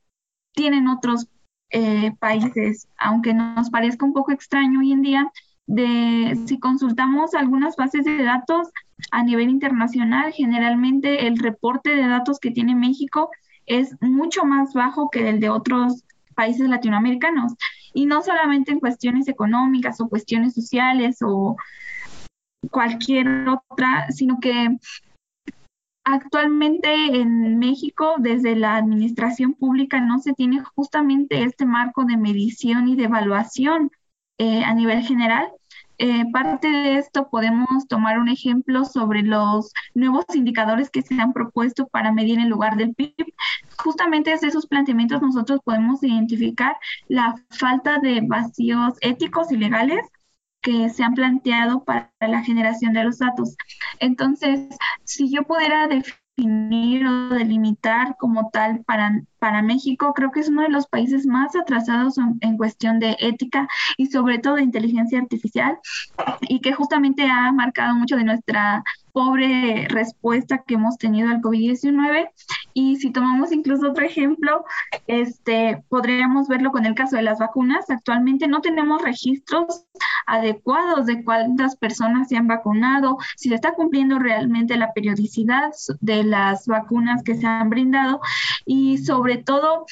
tienen otros eh, países, aunque nos parezca un poco extraño hoy en día, de si consultamos algunas bases de datos a nivel internacional, generalmente el reporte de datos que tiene México es mucho más bajo que el de otros países latinoamericanos. Y no solamente en cuestiones económicas o cuestiones sociales o cualquier otra, sino que Actualmente en México, desde la administración pública, no se tiene justamente este marco de medición y de evaluación eh, a nivel general. Eh, parte de esto podemos tomar un ejemplo sobre los nuevos indicadores que se han propuesto para medir en lugar del PIB. Justamente desde esos planteamientos nosotros podemos identificar la falta de vacíos éticos y legales que se han planteado para la generación de los datos. Entonces, si yo pudiera definir o delimitar como tal para, para México, creo que es uno de los países más atrasados en, en, cuestión de ética y sobre todo de inteligencia artificial y que justamente ha marcado mucho de nuestra pobre respuesta que hemos tenido al COVID-19. Y si tomamos incluso otro ejemplo, este, podríamos verlo con el caso de las vacunas. Actualmente no tenemos registros adecuados de cuántas personas se han vacunado, si se está cumpliendo realmente la periodicidad de las vacunas que se han brindado y sobre todo,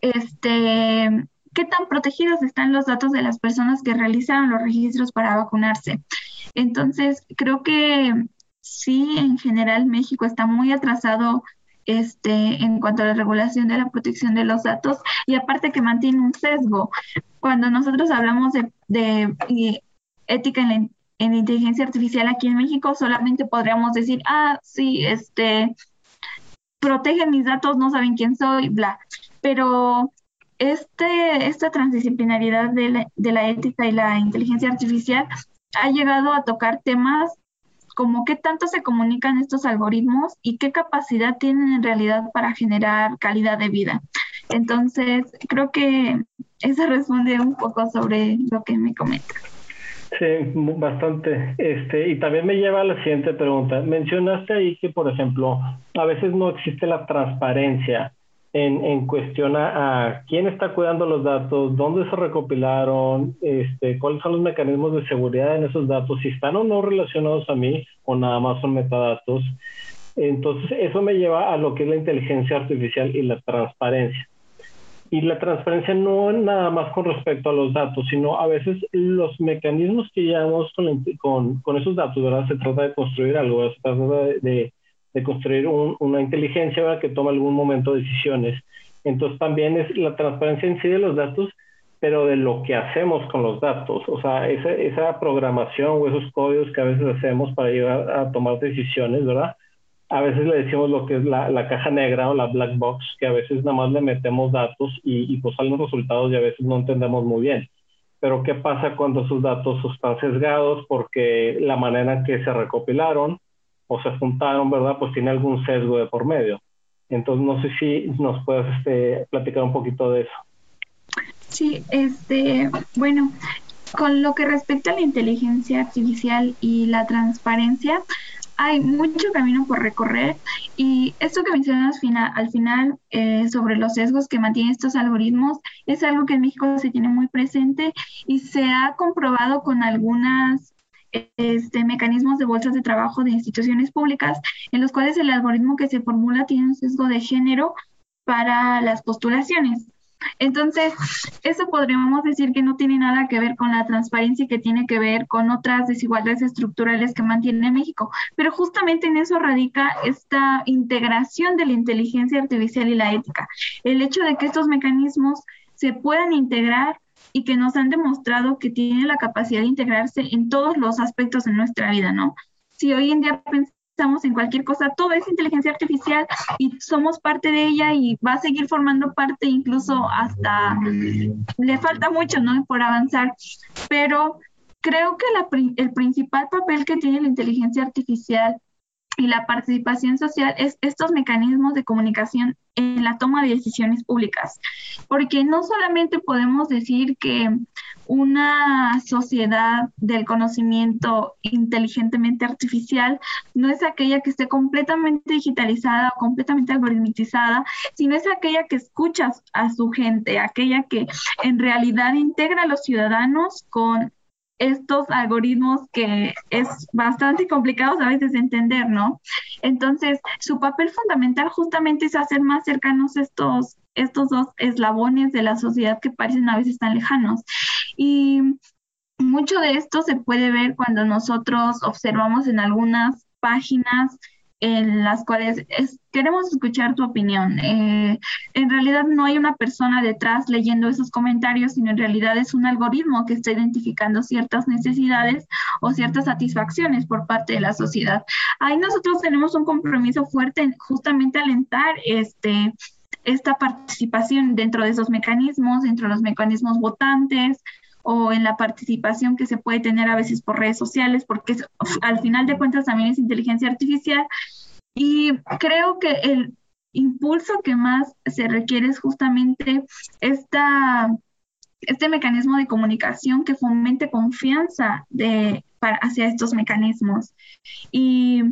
este, qué tan protegidos están los datos de las personas que realizaron los registros para vacunarse. Entonces, creo que sí, en general México está muy atrasado este, en cuanto a la regulación de la protección de los datos y aparte que mantiene un sesgo. Cuando nosotros hablamos de, de ética en en inteligencia artificial aquí en México, solamente podríamos decir, ah, sí, este, protegen mis datos, no saben quién soy, bla. Pero este, esta transdisciplinaridad de la, de la ética y la inteligencia artificial ha llegado a tocar temas como qué tanto se comunican estos algoritmos y qué capacidad tienen en realidad para generar calidad de vida. Entonces, creo que eso responde un poco sobre lo que me comenta. Sí, bastante. Este, y también me lleva a la siguiente pregunta. Mencionaste ahí que, por ejemplo, a veces no existe la transparencia en, en cuestión a, quién está cuidando los datos, dónde se recopilaron, este, cuáles son los mecanismos de seguridad en esos datos, si están o no relacionados a mí o nada más son metadatos. Entonces, eso me lleva a lo que es la inteligencia artificial y la transparencia. Y la transparencia no nada más con respecto a los datos, sino a veces los mecanismos que llevamos con, con, esos datos, ¿verdad? Se trata de construir algo, se trata de construir una inteligencia que toma algún momento decisiones. Entonces también es la transparencia en sí de los datos, pero de lo que hacemos con los datos, o sea, esa, esa programación o esos códigos que a veces hacemos para llegar a tomar decisiones, ¿verdad? A veces le decimos lo que es la, la caja negra o la black box, que a veces nada más le metemos datos y, y pues salen resultados y a veces no entendemos muy bien. Pero ¿qué pasa cuando esos datos están sesgados porque la manera en que se recopilaron o se juntaron, ¿verdad? Pues tiene algún sesgo de por medio. Entonces, no sé si nos puedes este, platicar un poquito de eso. Sí, este, bueno, con lo que respecta a la inteligencia artificial y la transparencia, hay mucho camino por recorrer y esto que mencionas al final eh, sobre los sesgos que mantienen estos algoritmos es algo que en México se tiene muy presente y se ha comprobado con algunas este, mecanismos de bolsas de trabajo de instituciones públicas en los cuales el algoritmo que se formula tiene un sesgo de género para las postulaciones. Entonces, eso podríamos decir que no tiene nada que ver con la transparencia y que tiene que ver con otras desigualdades estructurales que mantiene México. Pero justamente en eso radica esta integración de la inteligencia artificial y la ética. El hecho de que estos mecanismos se puedan integrar y que nos han demostrado que tienen la capacidad de integrarse en todos los aspectos de nuestra vida, ¿no? Si hoy en día estamos en cualquier cosa, todo es inteligencia artificial y somos parte de ella y va a seguir formando parte incluso hasta le falta mucho, ¿no? Por avanzar, pero creo que la, el principal papel que tiene la inteligencia artificial y la participación social es estos mecanismos de comunicación en la toma de decisiones públicas, porque no solamente podemos decir que una sociedad del conocimiento inteligentemente artificial no es aquella que esté completamente digitalizada o completamente algoritmizada, sino es aquella que escucha a su gente, aquella que en realidad integra a los ciudadanos con estos algoritmos que es bastante complicado a veces de entender, ¿no? Entonces, su papel fundamental justamente es hacer más cercanos estos, estos dos eslabones de la sociedad que parecen a veces tan lejanos. Y mucho de esto se puede ver cuando nosotros observamos en algunas páginas en las cuales queremos escuchar tu opinión. Eh, en realidad no hay una persona detrás leyendo esos comentarios, sino en realidad es un algoritmo que está identificando ciertas necesidades o ciertas satisfacciones por parte de la sociedad. Ahí nosotros tenemos un compromiso fuerte en justamente alentar este esta participación dentro de esos mecanismos, dentro de los mecanismos votantes, o en la participación que se puede tener a veces por redes sociales, porque al final de cuentas también es inteligencia artificial. Y creo que el impulso que más se requiere es justamente esta, este mecanismo de comunicación que fomente confianza de, para, hacia estos mecanismos. Y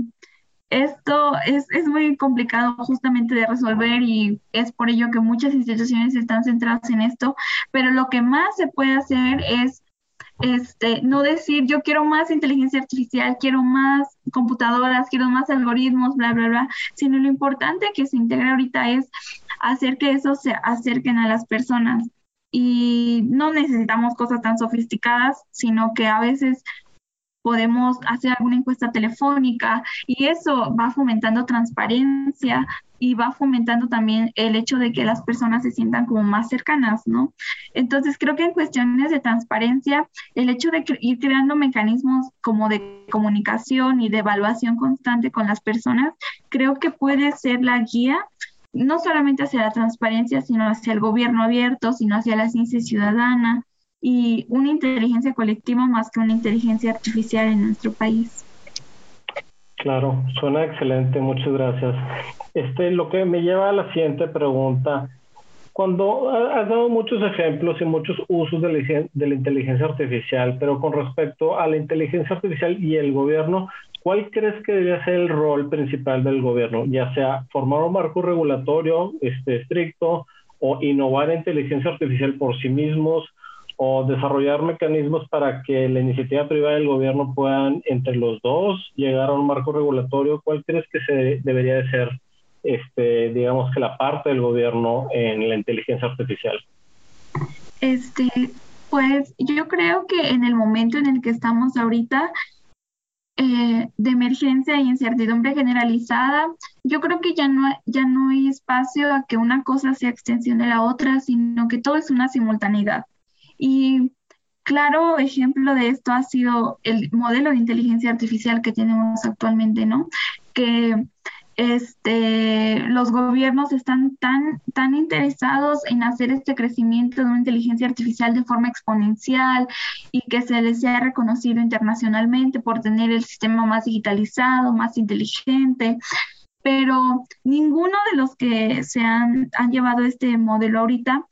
esto es, es, muy complicado justamente de resolver y es por ello que muchas instituciones están centradas en esto, pero lo que más se puede hacer es este, no decir yo quiero más inteligencia artificial, quiero más computadoras, quiero más algoritmos, bla, bla, bla, sino lo importante que se integra ahorita es hacer que eso se acerquen a las personas. Y no necesitamos cosas tan sofisticadas, sino que a veces podemos hacer alguna encuesta telefónica y eso va fomentando transparencia y va fomentando también el hecho de que las personas se sientan como más cercanas, ¿no? Entonces creo que en cuestiones de transparencia, el hecho de ir creando mecanismos como de comunicación y de evaluación constante con las personas, creo que puede ser la guía no solamente hacia la transparencia, sino hacia el gobierno abierto, sino hacia la ciencia ciudadana, y una inteligencia colectiva más que una inteligencia artificial en nuestro país. Claro, suena excelente, muchas gracias. Este, lo que me lleva a la siguiente pregunta. Cuando has dado muchos ejemplos y muchos usos de la, de la inteligencia artificial, pero con respecto a la inteligencia artificial y el gobierno, ¿cuál crees que debería ser el rol principal del gobierno? Ya sea formar un marco regulatorio este, estricto o innovar en inteligencia artificial por sí mismos o desarrollar mecanismos para que la iniciativa privada y el gobierno puedan entre los dos llegar a un marco regulatorio, ¿cuál crees que se debería de ser, este, digamos que la parte del gobierno en la inteligencia artificial? Este, pues yo creo que en el momento en el que estamos ahorita, eh, de emergencia e incertidumbre generalizada, yo creo que ya no, ya no hay espacio a que una cosa sea extensión de la otra, sino que todo es una simultaneidad. Y claro ejemplo de esto ha sido el modelo de inteligencia artificial que tenemos actualmente, ¿no? Que este, los gobiernos están tan, tan interesados en hacer este crecimiento de una inteligencia artificial de forma exponencial y que se les sea reconocido internacionalmente por tener el sistema más digitalizado, más inteligente, pero ninguno de los que se han, han llevado este modelo ahorita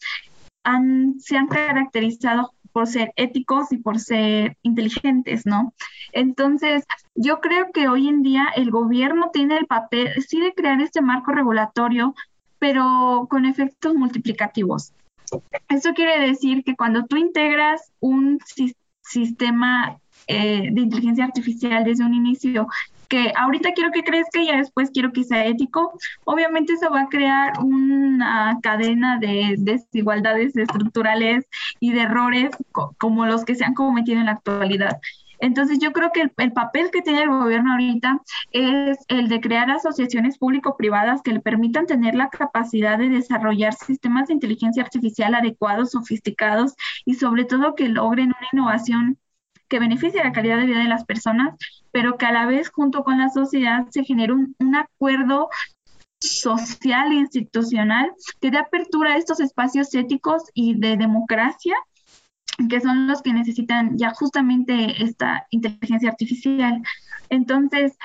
se han caracterizado por ser éticos y por ser inteligentes, ¿no? Entonces, yo creo que hoy en día el gobierno tiene el papel, sí, de crear este marco regulatorio, pero con efectos multiplicativos. Eso quiere decir que cuando tú integras un sistema eh, de inteligencia artificial desde un inicio que ahorita quiero que crezca y después quiero que sea ético, obviamente eso va a crear una cadena de desigualdades estructurales y de errores como los que se han cometido en la actualidad. Entonces yo creo que el, papel que tiene el gobierno ahorita es el de crear asociaciones público-privadas que le permitan tener la capacidad de desarrollar sistemas de inteligencia artificial adecuados, sofisticados y sobre todo que logren una innovación que beneficie la calidad de vida de las personas, pero que a la vez junto con la sociedad se genere un, acuerdo social e institucional que dé apertura a estos espacios éticos y de democracia que son los que necesitan ya justamente esta inteligencia artificial. Entonces,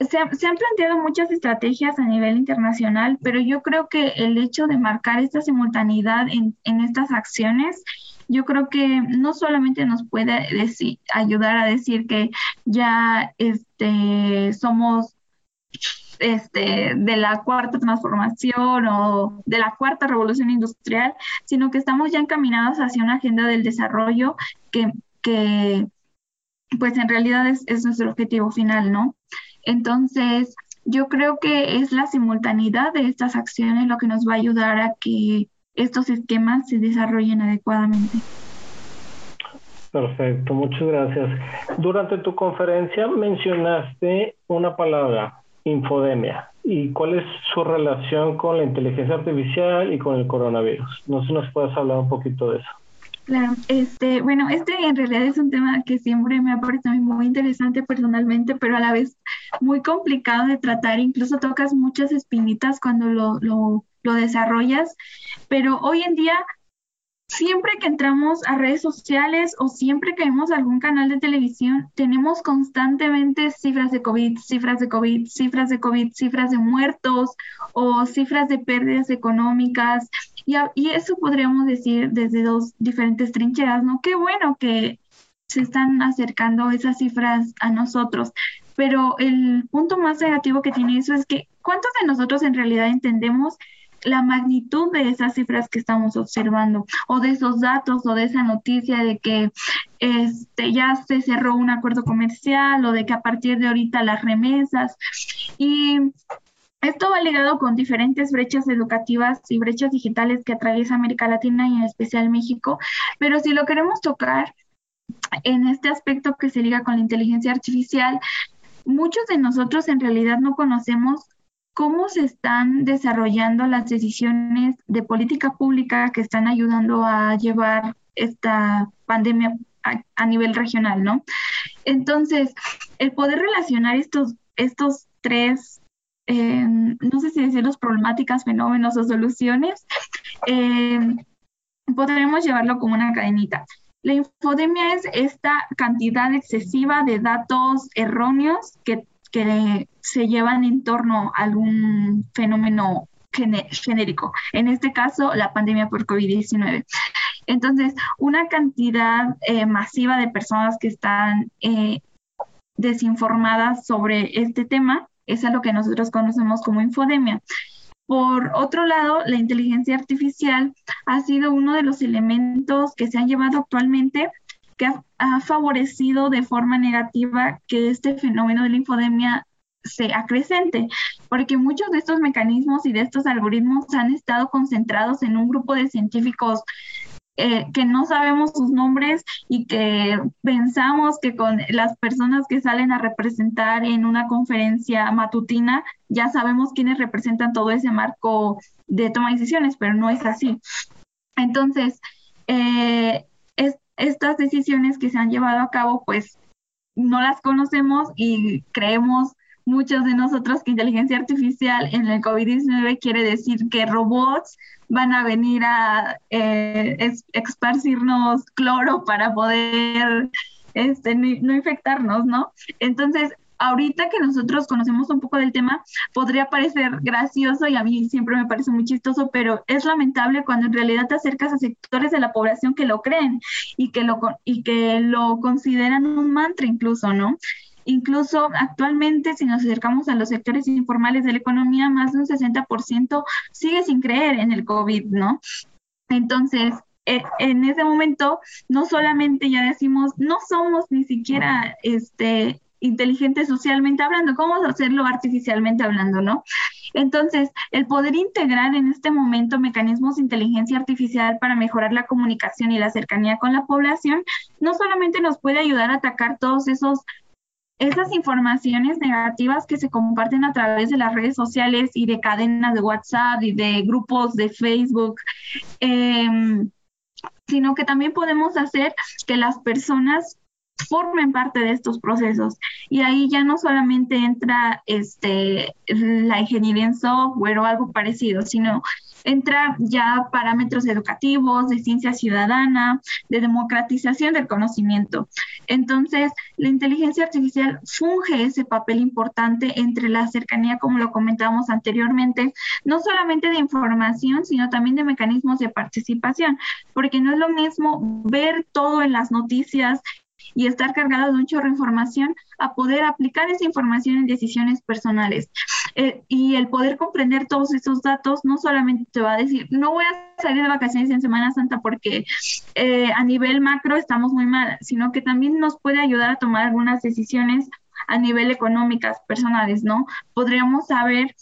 se, se, han planteado muchas estrategias a nivel internacional, pero yo creo que el hecho de marcar esta simultaneidad en, en estas acciones yo creo que no solamente nos puede decir, ayudar a decir que ya este, somos este, de la cuarta transformación o de la cuarta revolución industrial, sino que estamos ya encaminados hacia una agenda del desarrollo que, que pues en realidad es, es nuestro objetivo final, ¿no? Entonces, yo creo que es la simultaneidad de estas acciones lo que nos va a ayudar a que estos esquemas se desarrollen adecuadamente. Perfecto, muchas gracias. Durante tu conferencia mencionaste una palabra, infodemia. ¿Y cuál es su relación con la inteligencia artificial y con el coronavirus? No sé si nos puedes hablar un poquito de eso. Claro, este, bueno, este en realidad es un tema que siempre me ha parecido muy interesante personalmente, pero a la vez muy complicado de tratar. Incluso tocas muchas espinitas cuando lo, lo lo desarrollas, pero hoy en día siempre que entramos a redes sociales o siempre que vemos algún canal de televisión, tenemos constantemente cifras de COVID, cifras de COVID, cifras de COVID, cifras de muertos o cifras de pérdidas económicas. Y, y eso podríamos decir desde dos diferentes trincheras, ¿no? Qué bueno que se están acercando esas cifras a nosotros, pero el punto más negativo que tiene eso es que ¿cuántos de nosotros en realidad entendemos la magnitud de esas cifras que estamos observando o de esos datos o de esa noticia de que este, ya se cerró un acuerdo comercial o de que a partir de ahorita las remesas. Y esto va ligado con diferentes brechas educativas y brechas digitales que atraviesa América Latina y en especial México, pero si lo queremos tocar en este aspecto que se liga con la inteligencia artificial, muchos de nosotros en realidad no conocemos cómo se están desarrollando las decisiones de política pública que están ayudando a llevar esta pandemia a, nivel regional, ¿no? Entonces, el poder relacionar estos, estos tres, eh, no sé si decirlos problemáticas, fenómenos o soluciones, eh, podremos llevarlo como una cadenita. La infodemia es esta cantidad excesiva de datos erróneos que que se llevan en torno a algún fenómeno genérico, en este caso la pandemia por COVID-19. Entonces, una cantidad eh, masiva de personas que están eh, desinformadas sobre este tema es a lo que nosotros conocemos como infodemia. Por otro lado, la inteligencia artificial ha sido uno de los elementos que se han llevado actualmente que ha, favorecido de forma negativa que este fenómeno de la infodemia se acrecente, porque muchos de estos mecanismos y de estos algoritmos han estado concentrados en un grupo de científicos eh, que no sabemos sus nombres y que pensamos que con las personas que salen a representar en una conferencia matutina ya sabemos quiénes representan todo ese marco de toma de decisiones, pero no es así. Entonces, eh, estas decisiones que se han llevado a cabo, pues no las conocemos y creemos muchos de nosotros que inteligencia artificial en el COVID-19 quiere decir que robots van a venir a eh, esparcirnos cloro para poder este, no, infectarnos, ¿no? Entonces, ahorita que nosotros conocemos un poco del tema, podría parecer gracioso y a mí siempre me parece muy chistoso, pero es lamentable cuando en realidad te acercas a sectores de la población que lo creen y que lo, y que lo consideran un mantra incluso, ¿no? Incluso actualmente, si nos acercamos a los sectores informales de la economía, más de un 60% sigue sin creer en el COVID, ¿no? Entonces, e, en ese momento, no solamente ya decimos, no somos ni siquiera este, inteligentes socialmente hablando, ¿cómo hacerlo artificialmente hablando, no? Entonces, el poder integrar en este momento mecanismos de inteligencia artificial para mejorar la comunicación y la cercanía con la población, no solamente nos puede ayudar a atacar todos esos esas informaciones negativas que se comparten a través de las redes sociales y de cadenas de WhatsApp y de grupos de Facebook, em, sino que también podemos hacer que las personas formen parte de estos procesos. Y ahí ya no solamente entra este, la ingeniería en software o algo parecido, sino entra ya parámetros educativos, de ciencia ciudadana, de democratización del conocimiento. Entonces, la inteligencia artificial funge ese papel importante entre la cercanía, como lo comentábamos anteriormente, no solamente de información, sino también de mecanismos de participación, porque no es lo mismo ver todo en las noticias y estar cargado de un chorro de información a poder aplicar esa información en decisiones personales. Eh, y el poder comprender todos esos datos no solamente te va a decir, no voy a salir de vacaciones en Semana Santa porque eh, a nivel macro estamos muy mal, sino que también nos puede ayudar a tomar algunas decisiones a nivel económicas personales, ¿no? Podríamos saber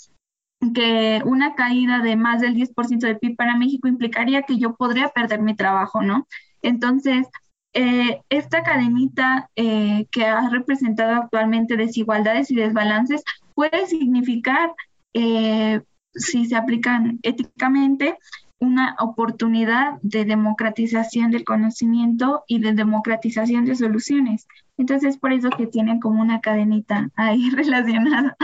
que una caída de más del 10% del PIB para México implicaría que yo podría perder mi trabajo, ¿no? Entonces, eh, esta cadenita eh, que ha representado actualmente desigualdades y desbalances puede significar, eh, si se aplican éticamente, una oportunidad de democratización del conocimiento y de democratización de soluciones. Entonces, por eso que tienen como una cadenita ahí [LAUGHS] relacionada.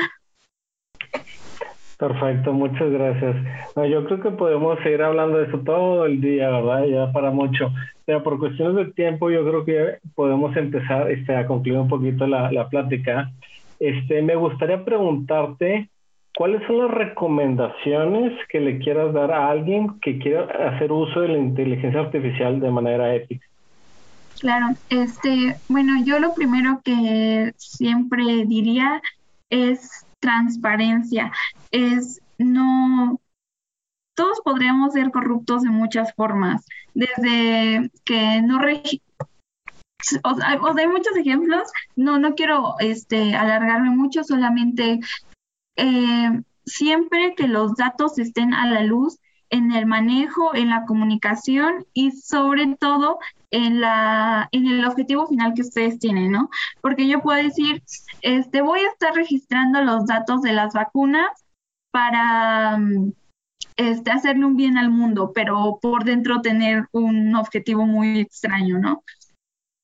Perfecto, muchas gracias. yo creo que podemos seguir hablando de eso todo el día, ¿verdad? Ya para mucho. Pero por cuestiones de tiempo, yo creo que podemos empezar este, a concluir un poquito la, la plática. Este, me gustaría preguntarte cuáles son las recomendaciones que le quieras dar a alguien que quiera hacer uso de la inteligencia artificial de manera ética. Claro, este, bueno, yo lo primero que siempre diría es transparencia, es no, todos podríamos ser corruptos de muchas formas, desde que no o, o hay muchos ejemplos, no, no quiero este, alargarme mucho, solamente eh, siempre que los datos estén a la luz en el manejo, en la comunicación y sobre todo en la en el objetivo final que ustedes tienen, ¿no? Porque yo puedo decir, este voy a estar registrando los datos de las vacunas para este hacerle un bien al mundo, pero por dentro tener un objetivo muy extraño, ¿no?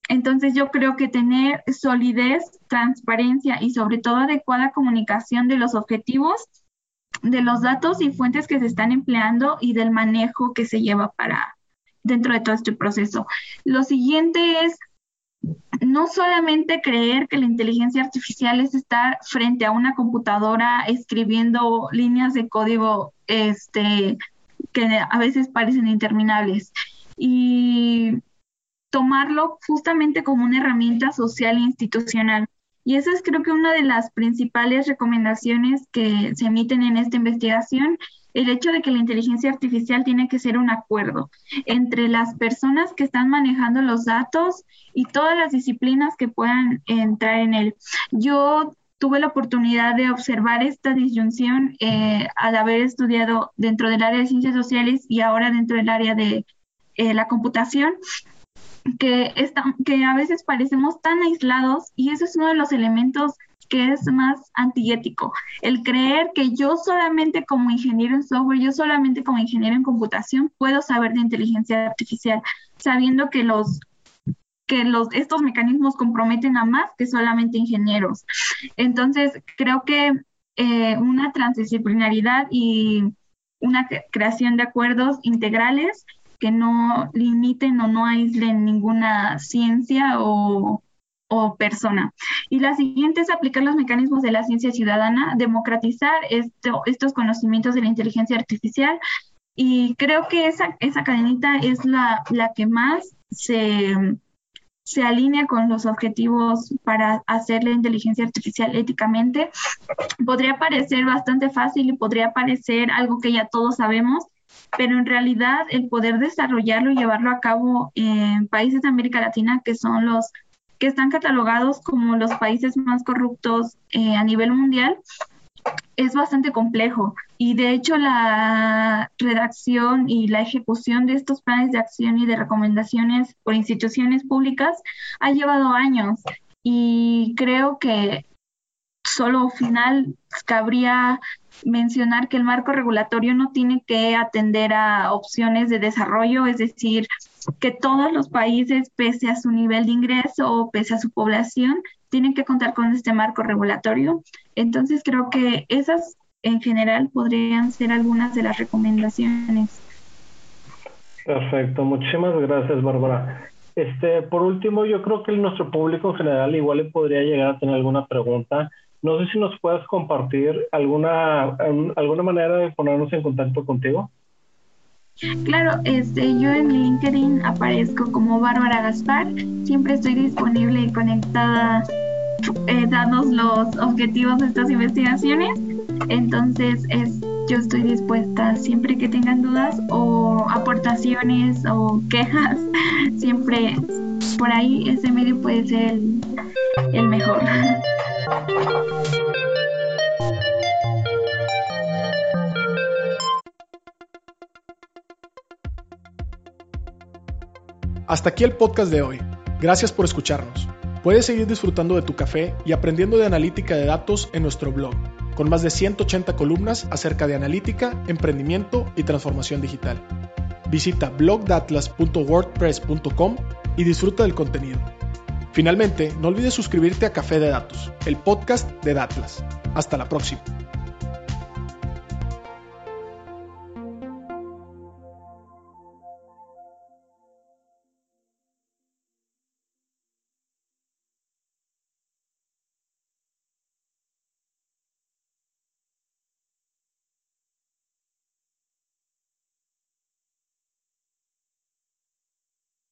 Entonces yo creo que tener solidez, transparencia y sobre todo adecuada comunicación de los objetivos, de los datos y fuentes que se están empleando y del manejo que se lleva para dentro de todo este proceso. Lo siguiente es no solamente creer que la inteligencia artificial es estar frente a una computadora escribiendo líneas de código este, que a veces parecen interminables. Y tomarlo justamente como una herramienta social e institucional. Y esa es creo que una de las principales recomendaciones que se emiten en esta investigación, el hecho de que la inteligencia artificial tiene que ser un acuerdo entre las personas que están manejando los datos y todas las disciplinas que puedan entrar en él. Yo tuve la oportunidad de observar esta disyunción eh, al haber estudiado dentro del área de ciencias sociales y ahora dentro del área de eh, la computación que, que a veces parecemos tan aislados y eso es uno de los elementos que es más antiético, el creer que yo solamente como ingeniero en software, yo solamente como ingeniero en computación puedo saber de inteligencia artificial, sabiendo que los que los, estos mecanismos comprometen a más que solamente ingenieros. Entonces, creo que eh, una transdisciplinaridad y una creación de acuerdos integrales que no limiten o no aíslen ninguna ciencia o, o persona. Y la siguiente es aplicar los mecanismos de la ciencia ciudadana, democratizar estos conocimientos de la inteligencia artificial. Y creo que esa, esa cadenita es la, la que más se, se alinea con los objetivos para hacer la inteligencia artificial éticamente. Podría parecer bastante fácil y podría parecer algo que ya todos sabemos, pero en realidad el poder desarrollarlo y llevarlo a cabo en países de América Latina que son los que están catalogados como los países más corruptos eh, a nivel mundial, es bastante complejo. Y de hecho la redacción y la ejecución de estos planes de acción y de recomendaciones por instituciones públicas ha llevado años. Y creo que solo final cabría mencionar que el marco regulatorio no tiene que atender a opciones de desarrollo, es decir, que todos los países, pese a su nivel de ingreso o pese a su población, tienen que contar con este marco regulatorio. Entonces creo que esas en general podrían ser algunas de las recomendaciones. Perfecto, muchísimas gracias Bárbara. Este, por último, yo creo que nuestro público en general igual le podría llegar a tener alguna pregunta. No sé si nos puedes compartir alguna, alguna manera de ponernos en contacto contigo. Claro, este, yo en mi LinkedIn aparezco como Bárbara Gaspar. Siempre estoy disponible y conectada eh, dados los objetivos de estas investigaciones. Entonces, es, yo estoy dispuesta siempre que tengan dudas o aportaciones o [LAUGHS] quejas, siempre por ahí ese medio puede ser el, el mejor. Hasta aquí el podcast de hoy. Gracias por escucharnos. Puedes seguir disfrutando de tu café y aprendiendo de analítica de datos en nuestro blog, con más de 180 columnas acerca de analítica, emprendimiento y transformación digital. Visita blogdatlas.wordpress.com y disfruta del contenido. Finalmente, no olvides suscribirte a Café de Datos, el podcast de Datlas. Hasta la próxima.